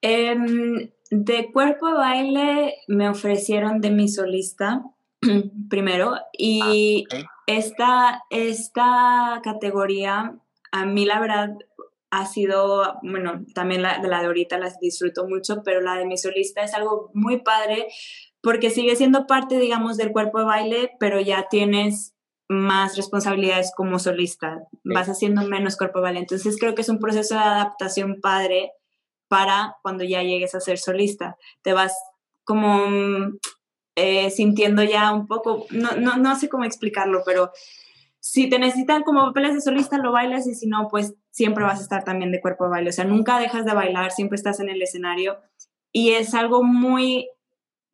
B: Em, de cuerpo de baile me ofrecieron de mi solista <clears throat> primero y ah, esta, esta categoría a mí la verdad ha sido, bueno, también la de la de ahorita las disfruto mucho, pero la de mi solista es algo muy padre porque sigue siendo parte, digamos, del cuerpo de baile, pero ya tienes más responsabilidades como solista, vas haciendo menos cuerpo baile. Entonces creo que es un proceso de adaptación padre para cuando ya llegues a ser solista. Te vas como eh, sintiendo ya un poco, no, no, no sé cómo explicarlo, pero si te necesitan como papeles de solista, lo bailas y si no, pues siempre vas a estar también de cuerpo de baile. O sea, nunca dejas de bailar, siempre estás en el escenario y es algo muy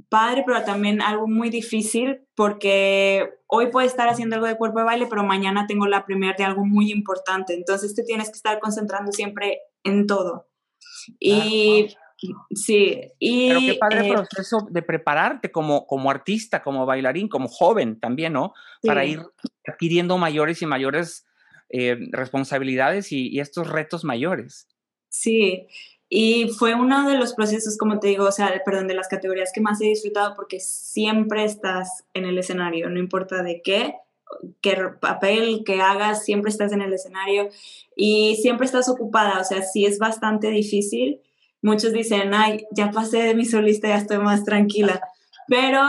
B: padre, pero también algo muy difícil porque hoy puedo estar haciendo algo de cuerpo de baile, pero mañana tengo la primera de algo muy importante. Entonces te tienes que estar concentrando siempre en todo. Y sí, y...
A: Pero qué padre eh, proceso de prepararte como, como artista, como bailarín, como joven también, ¿no? Para ir adquiriendo mayores y mayores eh, responsabilidades y, y estos retos mayores.
B: Sí, y fue uno de los procesos, como te digo, o sea, perdón, de las categorías que más he disfrutado porque siempre estás en el escenario, no importa de qué, qué papel que hagas, siempre estás en el escenario y siempre estás ocupada, o sea, sí es bastante difícil. Muchos dicen, ay, ya pasé de mi solista, ya estoy más tranquila, <laughs> pero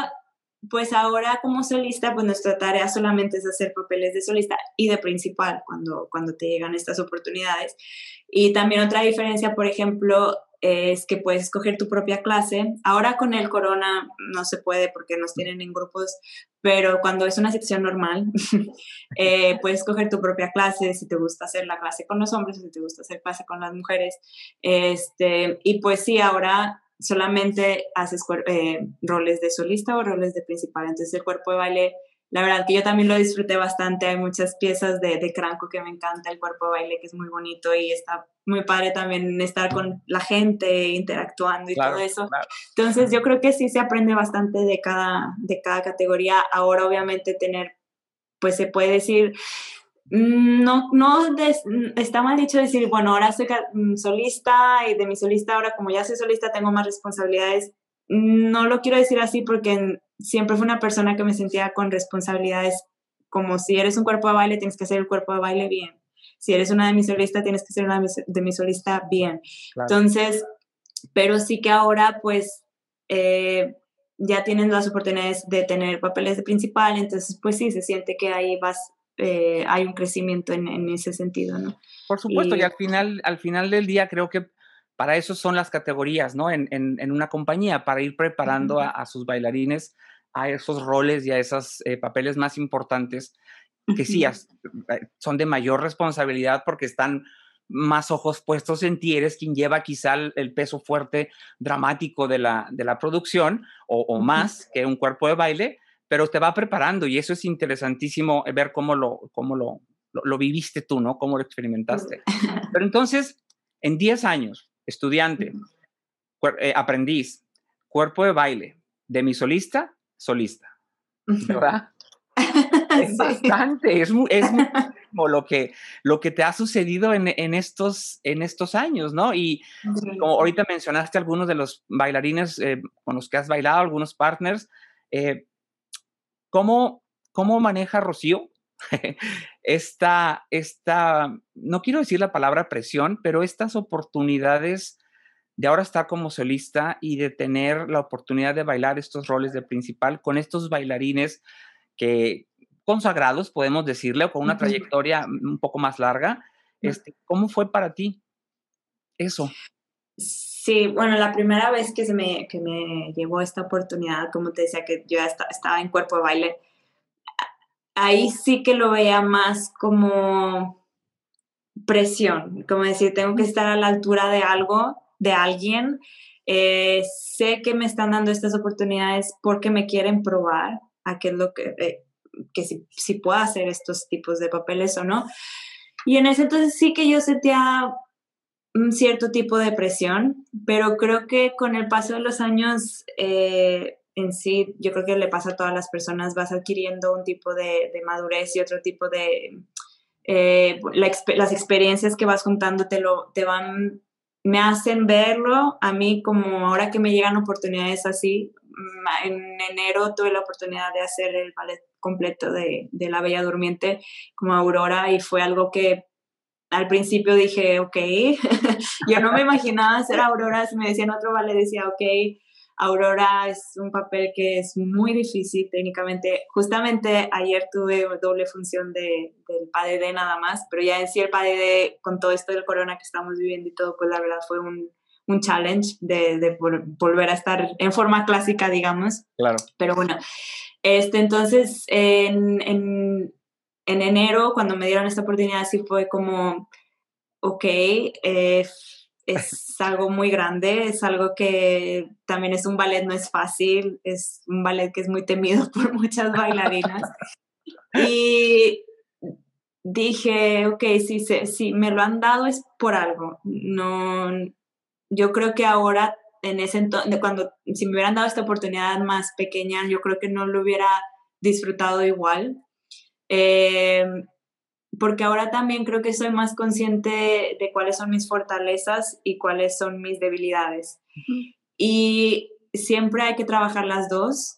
B: pues ahora como solista, pues nuestra tarea solamente es hacer papeles de solista y de principal cuando, cuando te llegan estas oportunidades. Y también otra diferencia, por ejemplo, es que puedes escoger tu propia clase. Ahora con el corona no se puede porque nos tienen en grupos, pero cuando es una situación normal, <laughs> eh, puedes escoger tu propia clase, si te gusta hacer la clase con los hombres si te gusta hacer clase con las mujeres. Este, y pues sí, ahora solamente haces eh, roles de solista o roles de principal. Entonces el cuerpo de baile, la verdad que yo también lo disfruté bastante. Hay muchas piezas de, de Cranco que me encanta, el cuerpo de baile que es muy bonito y está muy padre también estar con la gente, interactuando y todo eso. Entonces yo creo que sí se aprende bastante de cada, de cada categoría. Ahora obviamente tener, pues se puede decir, Mm, no, no está mal dicho decir, bueno, ahora soy mm, solista y de mi solista ahora como ya soy solista tengo más responsabilidades. No lo quiero decir así porque siempre fue una persona que me sentía con responsabilidades como si eres un cuerpo de baile tienes que hacer el cuerpo de baile bien. Si eres una de mis solistas tienes que ser una de mis solista bien. Entonces, pero sí que ahora pues eh, ya tienen las oportunidades de tener papeles de principal, entonces pues sí, se siente que ahí vas eh, hay un crecimiento en, ese sentido, ¿no?
A: Por supuesto, y, al final, al final del día creo que para eso son las categorías, ¿no? En, una compañía, para ir preparando a, sus bailarines a esos roles y a esos eh, papeles más importantes que sí eh, son de mayor responsabilidad porque están más ojos puestos en ti, eres quien lleva quizá el, peso fuerte dramático de la, de la producción o, o más que un cuerpo de baile, pero te va preparando y eso es interesantísimo eh, ver cómo lo, cómo lo, lo, viviste tú, ¿no? Cómo lo experimentaste. Pero entonces, en 10 años, estudiante, eh, aprendiz, cuerpo de baile, de mi solista, solista, <laughs> ¿verdad? <laughs> es bastante, es, es <laughs> como lo que, lo que te ha sucedido en, en, estos, en estos años, ¿no? Y como ahorita mencionaste algunos de los bailarines eh, con los que has bailado, algunos partners, eh, ¿Cómo, cómo maneja Rocío <laughs> esta, esta, no quiero decir la palabra presión, pero estas oportunidades de ahora estar como solista y de tener la oportunidad de bailar estos roles de principal con estos bailarines que consagrados, podemos decirle, o con una trayectoria un poco más larga. Este, ¿Cómo fue para ti eso?
B: Sí, bueno, la primera vez que, se me, que me llevó esta oportunidad, como te decía, que yo estaba en cuerpo de baile, ahí sí que lo veía más como presión, como decir, tengo que estar a la altura de algo, de alguien. Eh, sé que me están dando estas oportunidades porque me quieren probar a qué es lo que, eh, que si, si puedo hacer estos tipos de papeles o no. Y en ese entonces sí que yo sentía un cierto tipo de presión, pero creo que con el paso de los años eh, en sí, yo creo que le pasa a todas las personas, vas adquiriendo un tipo de, madurez y otro tipo de... Eh, las experiencias que vas juntando te, lo, te van, me hacen verlo a mí como ahora que me llegan oportunidades así. En enero tuve la oportunidad de hacer el ballet completo de, de La Bella Durmiente como Aurora y fue algo que al principio dije, ok, <laughs> yo no me imaginaba ser Aurora, si me decían otro vale, decía, ok, Aurora es un papel que es muy difícil técnicamente. Justamente ayer tuve doble función de, del PADD nada más, pero ya en sí el PADD, con todo esto del corona que estamos viviendo y todo, pues la verdad fue un, un challenge de, de, volver a estar en forma clásica, digamos.
A: Claro.
B: Pero bueno, este, entonces en, en en enero, cuando me dieron esta oportunidad, sí fue como, ok, eh, es algo muy grande, es algo que también es un ballet, no es fácil, es un ballet que es muy temido <laughs> por muchas bailarinas. y dije, ok, si, si me lo han dado es por algo. No, yo creo que ahora, en ese entonces, cuando, si me hubieran dado esta oportunidad más pequeña, yo creo que no lo hubiera disfrutado igual. Eh, porque ahora también creo que soy más consciente de, cuáles son mis fortalezas y cuáles son mis debilidades. Y siempre hay que trabajar las dos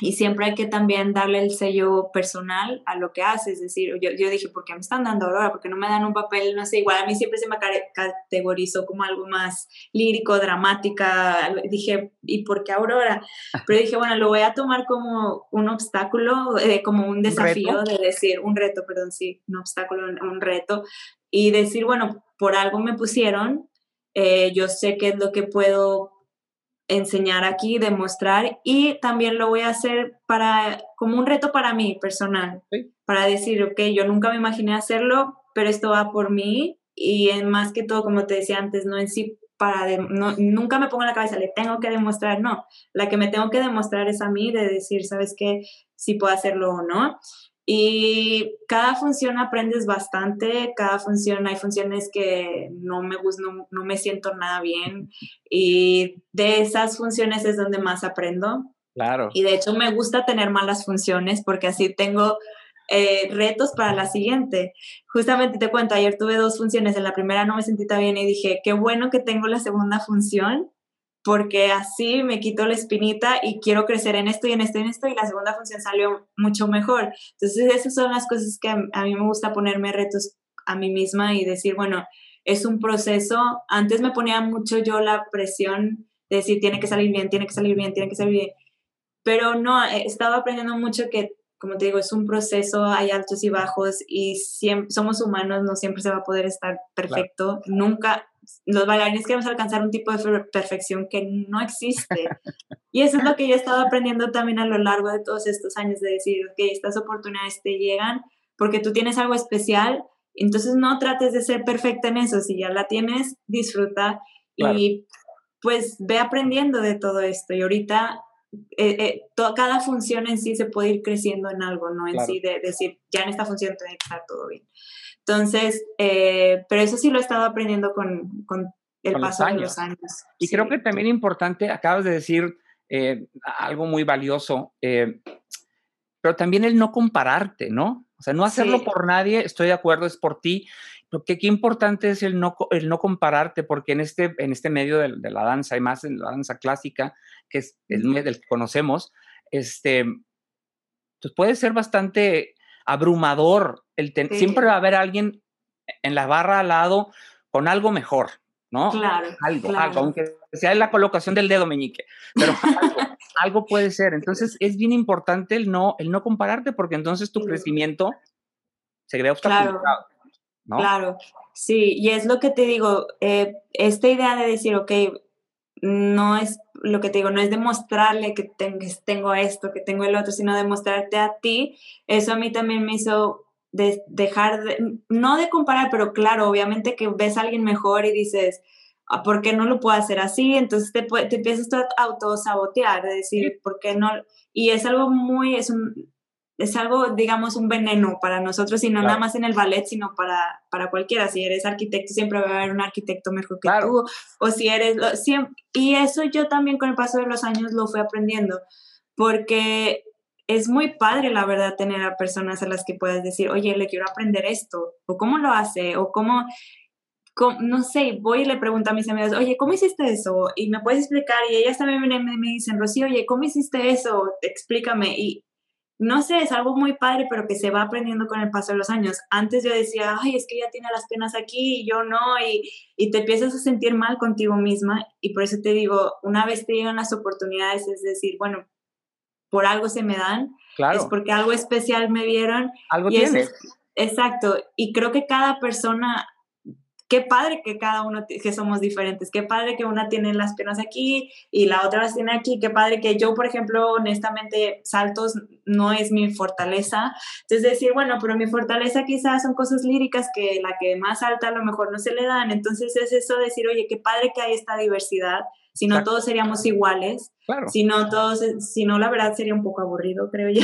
B: y siempre hay que también darle el sello personal a lo que haces. Es decir, yo, yo dije, ¿por qué me están dando Aurora? ¿Por qué no me dan un papel, no sé, igual a mí siempre se me categorizó como algo más lírico, dramática. Dije, ¿y por qué Aurora? <laughs> Pero dije, bueno, lo voy a tomar como un obstáculo, eh, como un desafío de decir, un reto, perdón, sí, un obstáculo, un, reto. Y decir, bueno, por algo me pusieron, eh, yo sé qué es lo que puedo enseñar aquí, demostrar y también lo voy a hacer para como un reto para mí personal, para decir, ok, yo nunca me imaginé hacerlo, pero esto va por mí y en más que todo, como te decía antes, no en sí para, no, nunca me pongo en la cabeza, le tengo que demostrar, no, la que me tengo que demostrar es a mí de decir, ¿sabes qué? Si puedo hacerlo o no. Y cada función aprendes bastante, cada función, hay funciones que no me gustan, no, me siento nada bien y de esas funciones es donde más aprendo.
A: Claro.
B: Y de hecho me gusta tener malas funciones porque así tengo eh, retos para la siguiente. Justamente te cuento, ayer tuve dos funciones, en la primera no me sentí tan bien y dije, qué bueno que tengo la segunda función, porque así me quito la espinita y quiero crecer en esto y en esto y en esto y la segunda función salió mucho mejor. Entonces esas son las cosas que a, mí me gusta ponerme retos a mí misma y decir, bueno, es un proceso. Antes me ponía mucho yo la presión de decir, tiene que salir bien, tiene que salir bien, tiene que salir bien. Pero no, he estado aprendiendo mucho que como te digo, es un proceso, hay altos y bajos y siempre, somos humanos, no siempre se va a poder estar perfecto. Nunca, los bailarines queremos alcanzar un tipo de perfección que no existe. <laughs> y eso es lo que yo he estado aprendiendo también a lo largo de todos estos años, de decir, que estas oportunidades te llegan porque tú tienes algo especial, entonces no trates de ser perfecta en eso, si ya la tienes, disfruta y pues ve aprendiendo de todo esto. Y ahorita eh, eh cada función en sí se puede ir creciendo en algo, ¿no? En sí, de decir, ya en esta función tiene que estar todo bien. Entonces, eh, pero eso sí lo he estado aprendiendo con, con el paso de los años.
A: Y creo que también importante, acabas de decir eh, algo muy valioso, pero también el no compararte, ¿no? O sea, no hacerlo por nadie, estoy de acuerdo, es por ti, que qué importante es el no, el no compararte, porque en este, en este medio de, de, la danza, y más en la danza clásica, que es el medio del que conocemos, este, pues puede ser bastante abrumador. El Siempre va a haber alguien en la barra al lado con algo mejor, ¿no?
B: Claro.
A: Algo, algo aunque sea en la colocación del dedo meñique, pero <laughs> algo, puede ser. Entonces es bien importante el no, el no compararte, porque entonces tu crecimiento se ve obstaculizado. Claro.
B: Claro, sí, y es lo que te digo, eh, esta idea de decir, ok, no es lo que te digo, no es demostrarle que tengo esto, que tengo el otro, sino demostrarte a ti, eso a mí también me hizo dejar, de, no de comparar, pero claro, obviamente que ves a alguien mejor y dices, ah, ¿por qué no lo puedo hacer así? Entonces te, te empiezas a autosabotear, de decir, ¿por qué no? Y es algo muy, es un, es algo, digamos, un veneno para nosotros y no nada más en el ballet, sino para, para cualquiera. Si eres arquitecto, siempre va a haber un arquitecto mejor que tú. O si eres... siempre, y eso yo también con el paso de los años lo fui aprendiendo, porque es muy padre, la verdad, tener a personas a las que puedas decir, oye, le quiero aprender esto, o cómo lo hace, o cómo, no sé, voy y le pregunto a mis amigas, oye, ¿cómo hiciste eso? Y me puedes explicar, y ellas también me, me dicen, Rocío, oye, ¿cómo hiciste eso? Explícame. Y no sé, es algo muy padre, pero que se va aprendiendo con el paso de los años. Antes yo decía, ay, es que ella tiene las penas aquí y yo no, y, y, te empiezas a sentir mal contigo misma. Y por eso te digo, una vez te llegan las oportunidades, es decir, bueno, por algo se me dan, claro. es porque algo especial me vieron.
A: Algo tienes.
B: exacto, y creo que cada persona qué padre que cada uno, que somos diferentes, qué padre que una tiene las piernas aquí y la otra las tiene aquí, qué padre que yo, por ejemplo, honestamente, saltos no es mi fortaleza. Entonces decir, bueno, pero mi fortaleza quizás son cosas líricas que la que más alta a lo mejor no se le dan. Entonces es eso decir, oye, qué padre que hay esta diversidad si no todos seríamos iguales, si no todos, si no la verdad sería un poco aburrido, creo yo.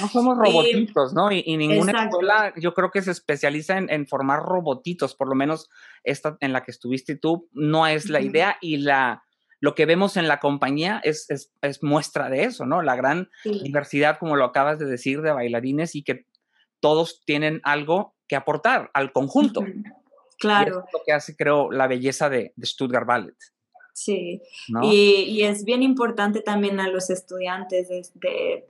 A: No somos <laughs> robotitos, ¿no? Y, ninguna escuela yo creo que se especializa en, formar robotitos, por lo menos esta en la que estuviste tú, no es la idea y la... Lo que vemos en la compañía es, es, muestra de eso, ¿no? La gran diversidad, como lo acabas de decir, de bailarines y que todos tienen algo que aportar al conjunto.
B: Claro.
A: es lo que hace, creo, la belleza de, de Stuttgart Ballet.
B: Sí, y, es bien importante también a los estudiantes de,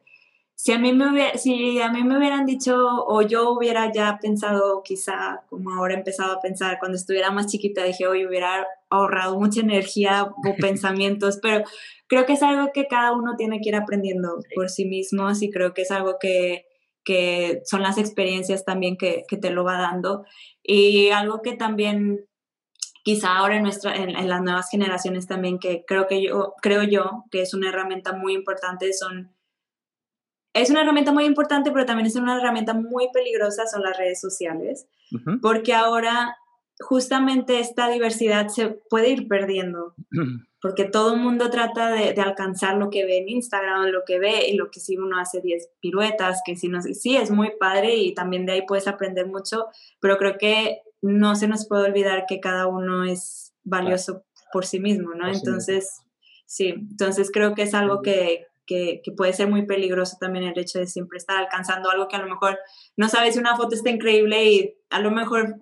B: si a mí me hubiera, si a mí me hubieran dicho o yo hubiera ya pensado quizá como ahora he empezado a pensar cuando estuviera más chiquita dije hoy hubiera ahorrado mucha energía o <laughs> pensamientos pero creo que es algo que cada uno tiene que ir aprendiendo por sí mismos y creo que es algo que, que son las experiencias también que, que, te lo va dando. Y algo que también quizá ahora en, nuestra, en, las nuevas generaciones también, que creo, que yo, creo yo que es una herramienta muy importante, son... Es una herramienta muy importante, pero también es una herramienta muy peligrosa, son las redes sociales, porque ahora justamente esta diversidad se puede ir perdiendo, <clears throat> porque todo el mundo trata de, alcanzar lo que ve en Instagram, lo que ve y lo que si uno hace 10 piruetas, que si no, sí es muy padre y también de ahí puedes aprender mucho, pero creo que no se nos puede olvidar que cada uno es valioso por sí mismo, ¿no? entonces, sí, entonces creo que es algo que, que, que, puede ser muy peligroso también el hecho de siempre estar alcanzando algo que a lo mejor no sabes si una foto está increíble y a lo mejor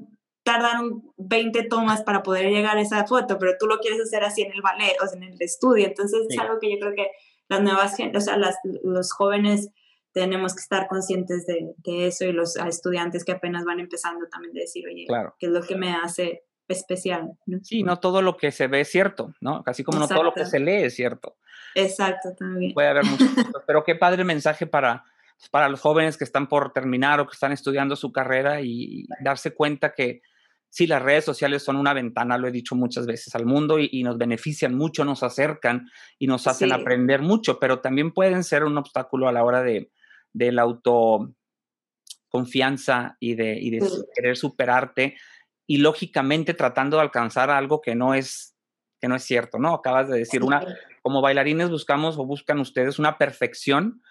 B: tardaron 20 tomas para poder llegar a esa foto, pero tú lo quieres hacer así en el ballet o en el estudio. Entonces es algo que yo creo que las nuevas, o sea, las, los jóvenes tenemos que estar conscientes de, de, eso y los estudiantes que apenas van empezando también de decir, oye, ¿qué es lo que me hace especial?
A: Sí, no todo lo que se ve es cierto, ¿no? Casi como no todo lo que se lee es cierto.
B: Exacto, también.
A: Puede haber muchos, pero qué padre mensaje para, para los jóvenes que están por terminar o que están estudiando su carrera y darse cuenta que sí, las redes sociales son una ventana, lo he dicho muchas veces, al mundo y, nos benefician mucho, nos acercan y nos hacen aprender mucho, pero también pueden ser un obstáculo a la hora de, la autoconfianza y de, y de querer superarte y lógicamente tratando de alcanzar algo que no es que no es cierto, ¿no? Acabas de decir una como bailarines buscamos o buscan ustedes una perfección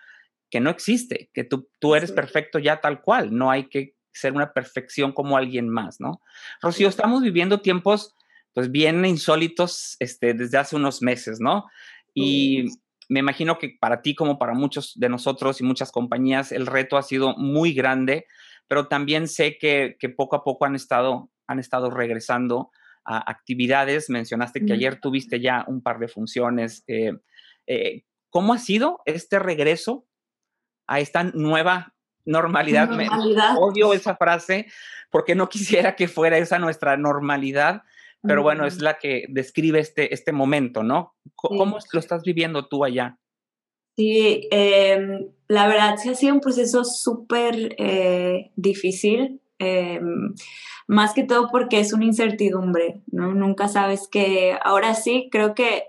A: que no existe, que tú, tú eres perfecto ya tal cual, no hay que ser una perfección como alguien más, ¿no? Rocío, estamos viviendo tiempos pues bien insólitos este, desde hace unos meses, ¿no? Y me imagino que para ti como para muchos de nosotros y muchas compañías el reto ha sido muy grande, pero también sé que, poco a poco han estado, han estado regresando a actividades. Mencionaste que ayer tuviste ya un par de funciones. Eh, eh, ¿Cómo ha sido este regreso a esta nueva normalidad. odio esa frase porque no quisiera que fuera esa nuestra normalidad, pero bueno, es la que describe este, este momento, ¿no? ¿Cómo lo estás viviendo tú allá?
B: Sí, em, la verdad sí ha sido un proceso súper eh, difícil, em, más que todo porque es una incertidumbre, ¿no? Nunca sabes que, ahora sí, creo que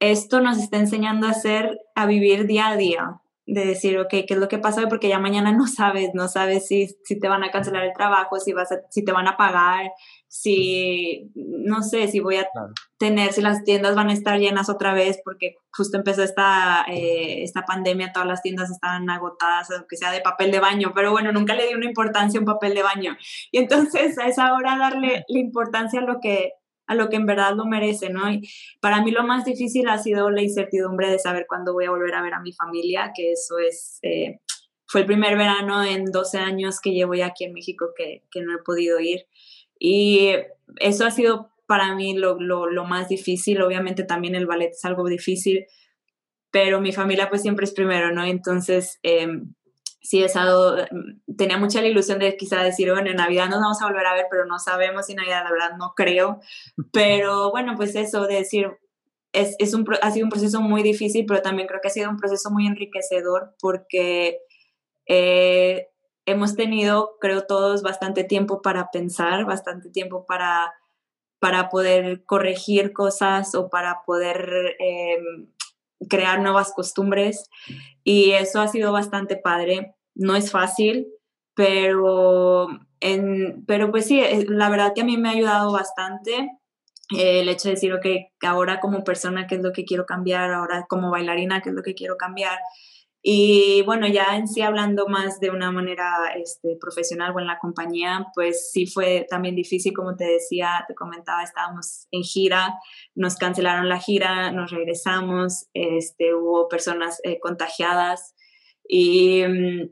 B: esto nos está enseñando a hacer, a vivir día a día, de decir, ok, ¿qué es lo que pasa hoy? Porque ya mañana no sabes, no sabes si, si te van a cancelar el trabajo, si, vas si te van a pagar, si, no sé, si voy a tener, si las tiendas van a estar llenas otra vez, porque justo empezó esta, eh, esta pandemia, todas las tiendas estaban agotadas, aunque sea de papel de baño, pero bueno, nunca le di una importancia a un papel de baño. Y entonces a esa hora darle la importancia a lo que a lo que en verdad lo merece, ¿no? Y para mí lo más difícil ha sido la incertidumbre de saber cuándo voy a volver a ver a mi familia, que eso es, eh, fue el primer verano en 12 años que llevo ya aquí en México que, que no he podido ir. Y eso ha sido para mí lo, lo, lo, más difícil, obviamente también el ballet es algo difícil, pero mi familia pues siempre es primero, ¿no? Entonces... Eh, sí estado, mm, tenía mucha la ilusión de quizá decir, bueno, en Navidad nos vamos a volver a ver, pero no sabemos si Navidad, la verdad no creo. Pero bueno, pues eso de decir, es, es un, ha sido un proceso muy difícil, pero también creo que ha sido un proceso muy enriquecedor porque eh, hemos tenido, creo todos, bastante tiempo para pensar, bastante tiempo para, para poder corregir cosas o para poder... Eh, crear nuevas costumbres y eso ha sido bastante padre. No es fácil, pero, en, pero pues sí, la verdad que a mí me ha ayudado bastante eh, el hecho de decir, ok, ahora como persona, ¿qué es lo que quiero cambiar? Ahora como bailarina, ¿qué es lo que quiero cambiar? Y bueno, ya en sí hablando más de una manera este, profesional o en la compañía, pues sí fue también difícil, como te decía, te comentaba, estábamos en gira, nos cancelaron la gira, nos regresamos, este, hubo personas eh, contagiadas y mm,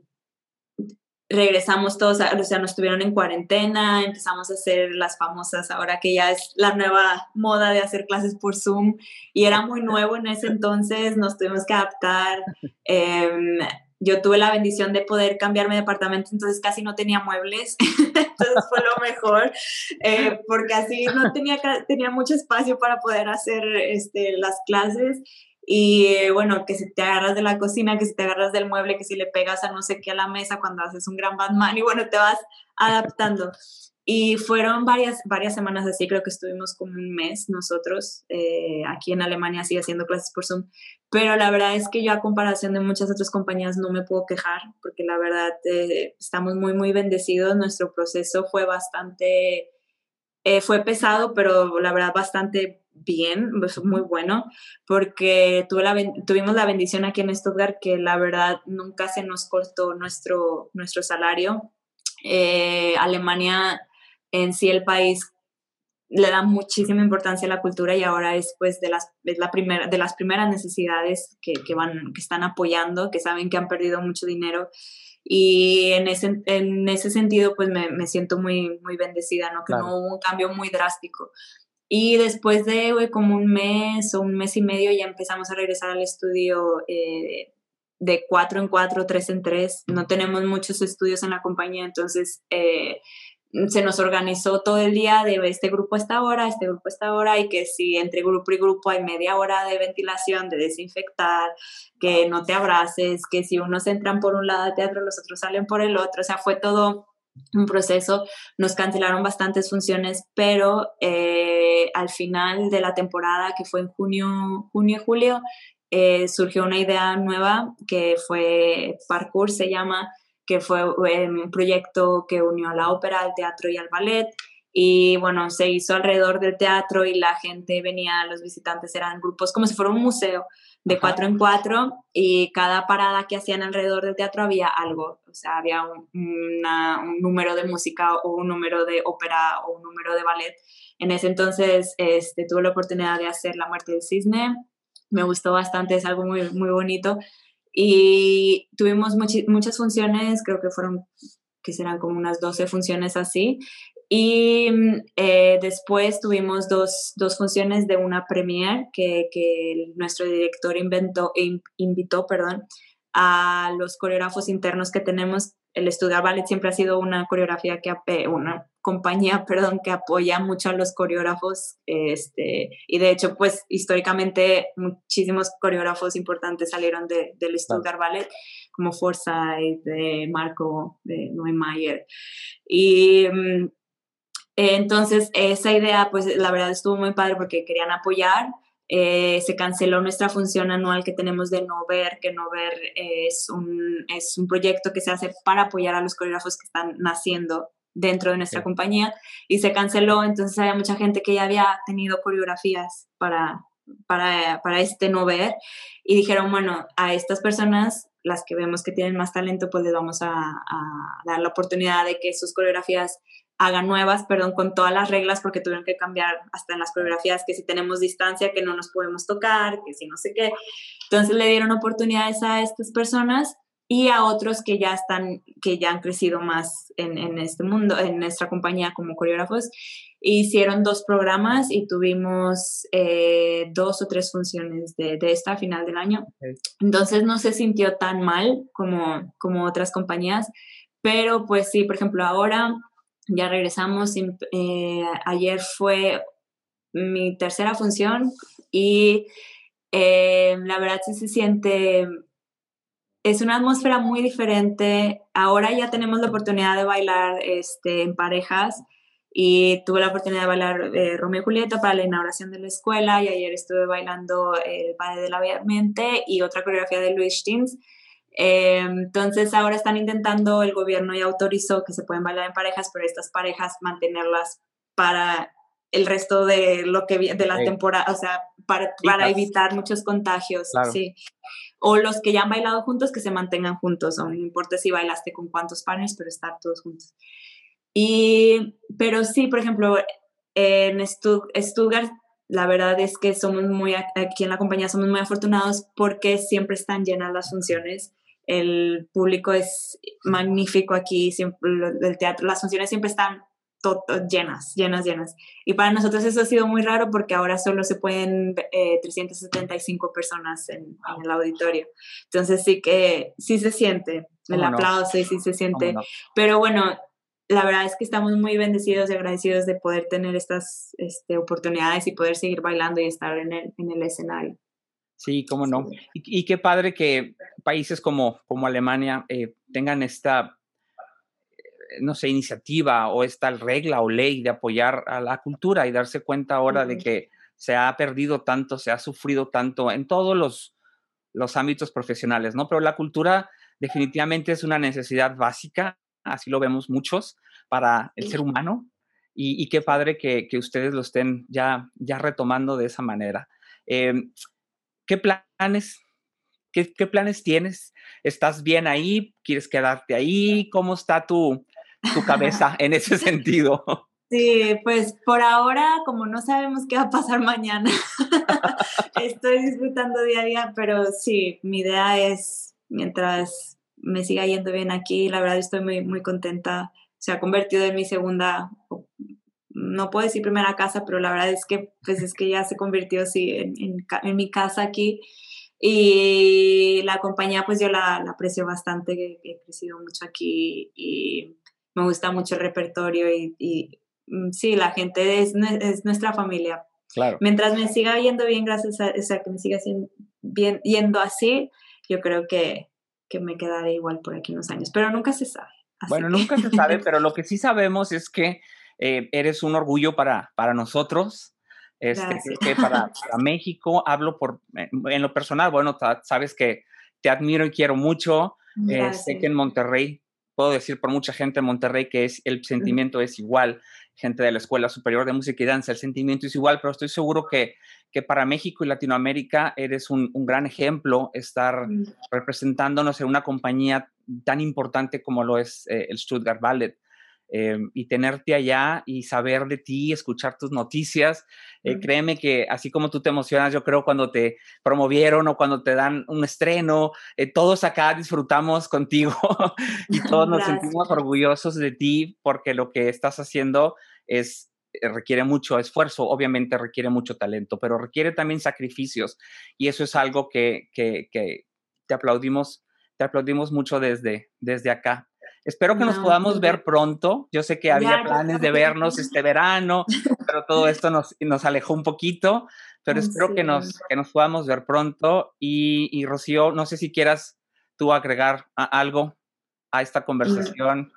B: regresamos todos, o sea, nos estuvieron en cuarentena, empezamos a hacer las famosas, ahora que ya es la nueva moda de hacer clases por Zoom, y era muy nuevo en ese entonces, nos tuvimos que adaptar. <laughs> Em, yo tuve la bendición de poder cambiarme de departamento, entonces casi no tenía muebles, <laughs> entonces fue lo mejor, eh, porque así no tenía, tenía mucho espacio para poder hacer este, las clases y eh, bueno, que si te agarras de la cocina, que si te agarras del mueble, que si le pegas a no sé qué a la mesa cuando haces un gran Batman y bueno, te vas adaptando. Y fueron varias, varias semanas así, creo que estuvimos como un mes nosotros eh, aquí en Alemania, así haciendo clases por Zoom. Pero la verdad es que yo a comparación de muchas otras compañías no me puedo quejar, porque la verdad eh, estamos muy, muy bendecidos. Nuestro proceso fue bastante, fue pesado, pero la verdad bastante bien, pues, muy bueno, porque tuve la, tuvimos la bendición aquí en Stuttgart que la verdad nunca se nos cortó nuestro, nuestro salario. Eh, Alemania en sí, el país, le da muchísima importancia a la cultura y ahora es pues de las, la primera, de las primeras necesidades que, que, van, que están apoyando, que saben que han perdido mucho dinero y en ese, en ese sentido pues me, me siento muy, muy bendecida, ¿no? Que no hubo un cambio muy drástico. Y después de como un mes o un mes y medio ya empezamos a regresar al estudio eh, de cuatro en cuatro, tres en tres. No tenemos muchos estudios en la compañía, entonces eh, se nos organizó todo el día de este grupo a esta hora, este grupo a esta hora, y que si entre grupo y grupo hay media hora de ventilación, de desinfectar, que no te abraces, que si unos entran por un lado del teatro, los otros salen por el otro, o sea, fue todo un proceso, nos cancelaron bastantes funciones, pero eh, al final de la temporada, que fue en junio, junio y julio, eh, surgió una idea nueva que fue Parkour, se llama, que fue eh, un proyecto que unió a la ópera, al teatro y al ballet. Y bueno, se hizo alrededor del teatro y la gente venía, los visitantes eran grupos como si fuera un museo de cuatro en cuatro y cada parada que hacían alrededor del teatro había algo, o sea, había un, un, número de música o un número de ópera o un número de ballet. En ese entonces este, tuve la oportunidad de hacer La muerte del cisne, me gustó bastante, es algo muy, muy bonito y tuvimos muchas funciones, creo que fueron, que serán como unas 12 funciones así. Y eh, después tuvimos dos, dos, funciones de una premiere que, que nuestro director inventó, invitó perdón, a los coreógrafos internos que tenemos. El Estudiar Ballet siempre ha sido una coreografía que, una compañía, <laughs> perdón, que apoya mucho a los coreógrafos, este, y de hecho, pues históricamente muchísimos coreógrafos importantes salieron de, del Stuttgart Ballet, como Forsyth, de Marco, de Neumayer. Y mm, entonces esa idea, pues la verdad estuvo muy padre porque querían apoyar. Eh, se canceló nuestra función anual que tenemos de No Ver, que No Ver es un, es un proyecto que se hace para apoyar a los coreógrafos que están naciendo dentro de nuestra compañía y se canceló, entonces había mucha gente que ya había tenido coreografías para, para, para este no ver y dijeron, bueno, a estas personas, las que vemos que tienen más talento, pues les vamos a, a dar la oportunidad de que sus coreografías hagan nuevas, perdón, con todas las reglas porque tuvieron que cambiar hasta en las coreografías que si tenemos distancia, que no nos podemos tocar, que si no sé qué. Entonces le dieron oportunidades a estas personas y a otros que ya están, que ya han crecido más en, en este mundo, en nuestra compañía como coreógrafos. Hicieron dos programas y tuvimos eh, dos o tres funciones de, de esta final del año. Entonces no se sintió tan mal como, como otras compañías, pero pues sí, por ejemplo, ahora ya regresamos. Eh, ayer fue mi tercera función y eh, la verdad sí se siente es una atmósfera muy diferente. Ahora ya tenemos la oportunidad de bailar este, en parejas y tuve la oportunidad de bailar eh, Romeo y Julieta para la inauguración de la escuela y ayer estuve bailando El Padre de la Mente y otra coreografía de Luis Stins. Eh, entonces ahora están intentando, el gobierno ya autorizó que se pueden bailar en parejas, pero estas parejas mantenerlas para el resto de lo que de la temporada, o sea, para, para evitar muchos contagios, sí. O los que ya han bailado juntos, que se mantengan juntos, no importa si bailaste con cuántos partners, pero estar todos juntos. Y, pero sí, por ejemplo, en Stuttgart, la verdad es que somos muy, aquí en la compañía somos muy afortunados porque siempre están llenas las funciones. El público es magnífico aquí, siempre, el teatro, las funciones siempre están llenas, llenas, llenas. Y para nosotros eso ha sido muy raro porque ahora solo se pueden 375 eh, personas en, el auditorio. Entonces sí que sí se siente el aplauso y sí se siente. Pero bueno, la verdad es que estamos muy bendecidos y agradecidos de poder tener estas este, oportunidades y poder seguir bailando y estar en el, en el escenario.
A: Sí, cómo no. Y, qué padre que países como, como Alemania eh, tengan esta no sé, iniciativa o esta regla o ley de apoyar a la cultura y darse cuenta ahora de que se ha perdido tanto, se ha sufrido tanto en todos los, los ámbitos profesionales, ¿no? Pero la cultura definitivamente es una necesidad básica, así lo vemos muchos, para el ser humano. Y, qué padre que, ustedes lo estén ya, ya retomando de esa manera. Em, ¿Qué planes ¿Qué, planes tienes? ¿Estás bien ahí? ¿Quieres quedarte ahí? ¿Cómo está tu, tu cabeza en ese <laughs> sentido. <laughs>
B: Sí, pues por ahora, como no sabemos qué va a pasar mañana, <laughs> estoy disfrutando día a día, pero sí, mi idea es, mientras me siga yendo bien aquí, la verdad estoy muy, muy contenta. Se ha convertido en mi segunda, no puedo decir primera casa, pero la verdad es que, pues es que ya se convirtió, sí, en, en, mi casa aquí. Y la compañía, pues yo la, la aprecio bastante, he crecido mucho aquí y me gusta mucho el repertorio y, mm, sí, la gente es, es, nuestra familia.
A: Claro.
B: Mientras me siga yendo bien, gracias a, que me siga bien, yendo así, yo creo que, que me quedaré igual por aquí unos años, pero nunca se sabe.
A: Bueno, nunca se sabe, <laughs> pero lo que sí sabemos es que eh, eres un orgullo para, para nosotros. Este, que para, para, México, hablo por, en lo personal, bueno, sabes que te admiro y quiero mucho. Eh, sé que en Monterrey puedo decir por mucha gente en Monterrey que es, el sentimiento es igual, gente de la Escuela Superior de Música y Danza, el sentimiento es igual, pero estoy seguro que, que para México y Latinoamérica eres un, un gran ejemplo estar mm. representándonos en una compañía tan importante como lo es eh, el Stuttgart Ballet. Eh, y tenerte allá y saber de ti, escuchar tus noticias. Eh, créeme que así como tú te emocionas, yo creo cuando te promovieron o cuando te dan un estreno, eh, todos acá disfrutamos contigo <laughs> y todos nos sentimos orgullosos de ti porque lo que estás haciendo es requiere mucho esfuerzo, obviamente requiere mucho talento, pero requiere también sacrificios y eso es algo que, que, que te aplaudimos, te aplaudimos mucho desde, desde acá. Espero que nos podamos ver pronto. Yo sé que había planes de vernos este verano, pero todo esto nos, nos alejó un poquito, pero espero que, nos, que nos podamos ver pronto. Y, y, Rocío, no sé si quieras tú agregar algo a esta conversación.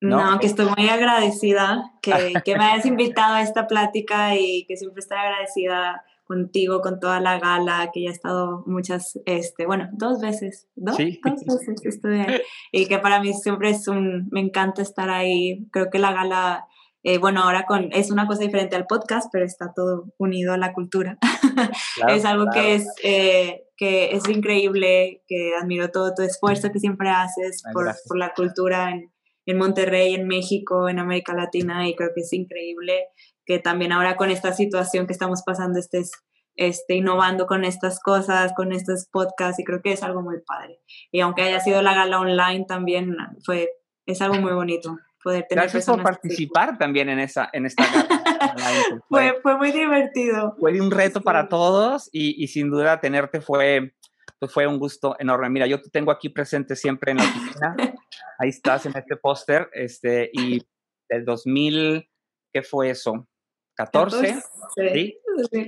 B: No, que estoy muy agradecida que, que me hayas invitado a esta plática y que siempre estoy agradecida contigo, con toda la gala, que ya he estado muchas, este, bueno, dos veces, ¿no? Sí. Dos veces estuve ahí. <laughs> Y que para mí siempre es un, me encanta estar ahí. Creo que la gala, eh, bueno, ahora con, es una cosa diferente al podcast, pero está todo unido a la cultura. <laughs> es algo que es, eh, que es increíble, que admiro todo tu esfuerzo que siempre haces por, por, la cultura en, en Monterrey, en México, en América Latina, y creo que es increíble que también ahora con esta situación que estamos pasando estés este, innovando con estas cosas, con estos podcasts, y creo que es algo muy padre. Y aunque haya sido la gala online, también fue, es algo muy bonito poder tener
A: Gracias por participar también en, esa, en esta gala. <laughs>
B: fue, fue, muy divertido.
A: Fue un reto para todos y, y, sin duda tenerte fue, pues fue un gusto enorme. Mira, yo te tengo aquí presente siempre en la oficina. <laughs> Ahí estás en este póster. Este, y del 2000, ¿qué fue eso? 14, ¿sí?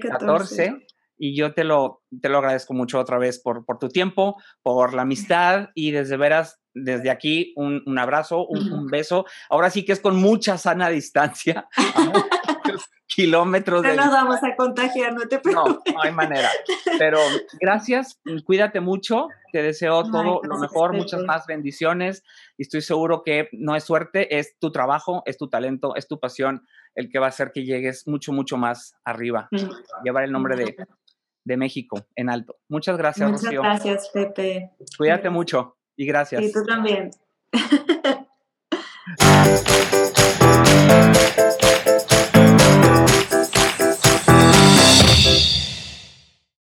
A: 14. Y yo te lo, te lo agradezco mucho otra vez por, por tu tiempo, por la amistad y desde veras, desde aquí, un, un abrazo, un, un, beso. Ahora sí que es con mucha sana distancia. <laughs> kilómetros.
B: No nos vamos a contagiar, no te
A: preocupes. No, no hay manera. Pero gracias, cuídate mucho, te deseo todo lo mejor, muchas más bendiciones y estoy seguro que no es suerte, es tu trabajo, es tu talento, es tu pasión el que va a hacer que llegues mucho, mucho más arriba, mm. llevar el nombre de, de, México en alto. Muchas gracias,
B: Muchas gracias, Pepe.
A: Cuídate mucho y gracias.
B: Y tú también. <laughs>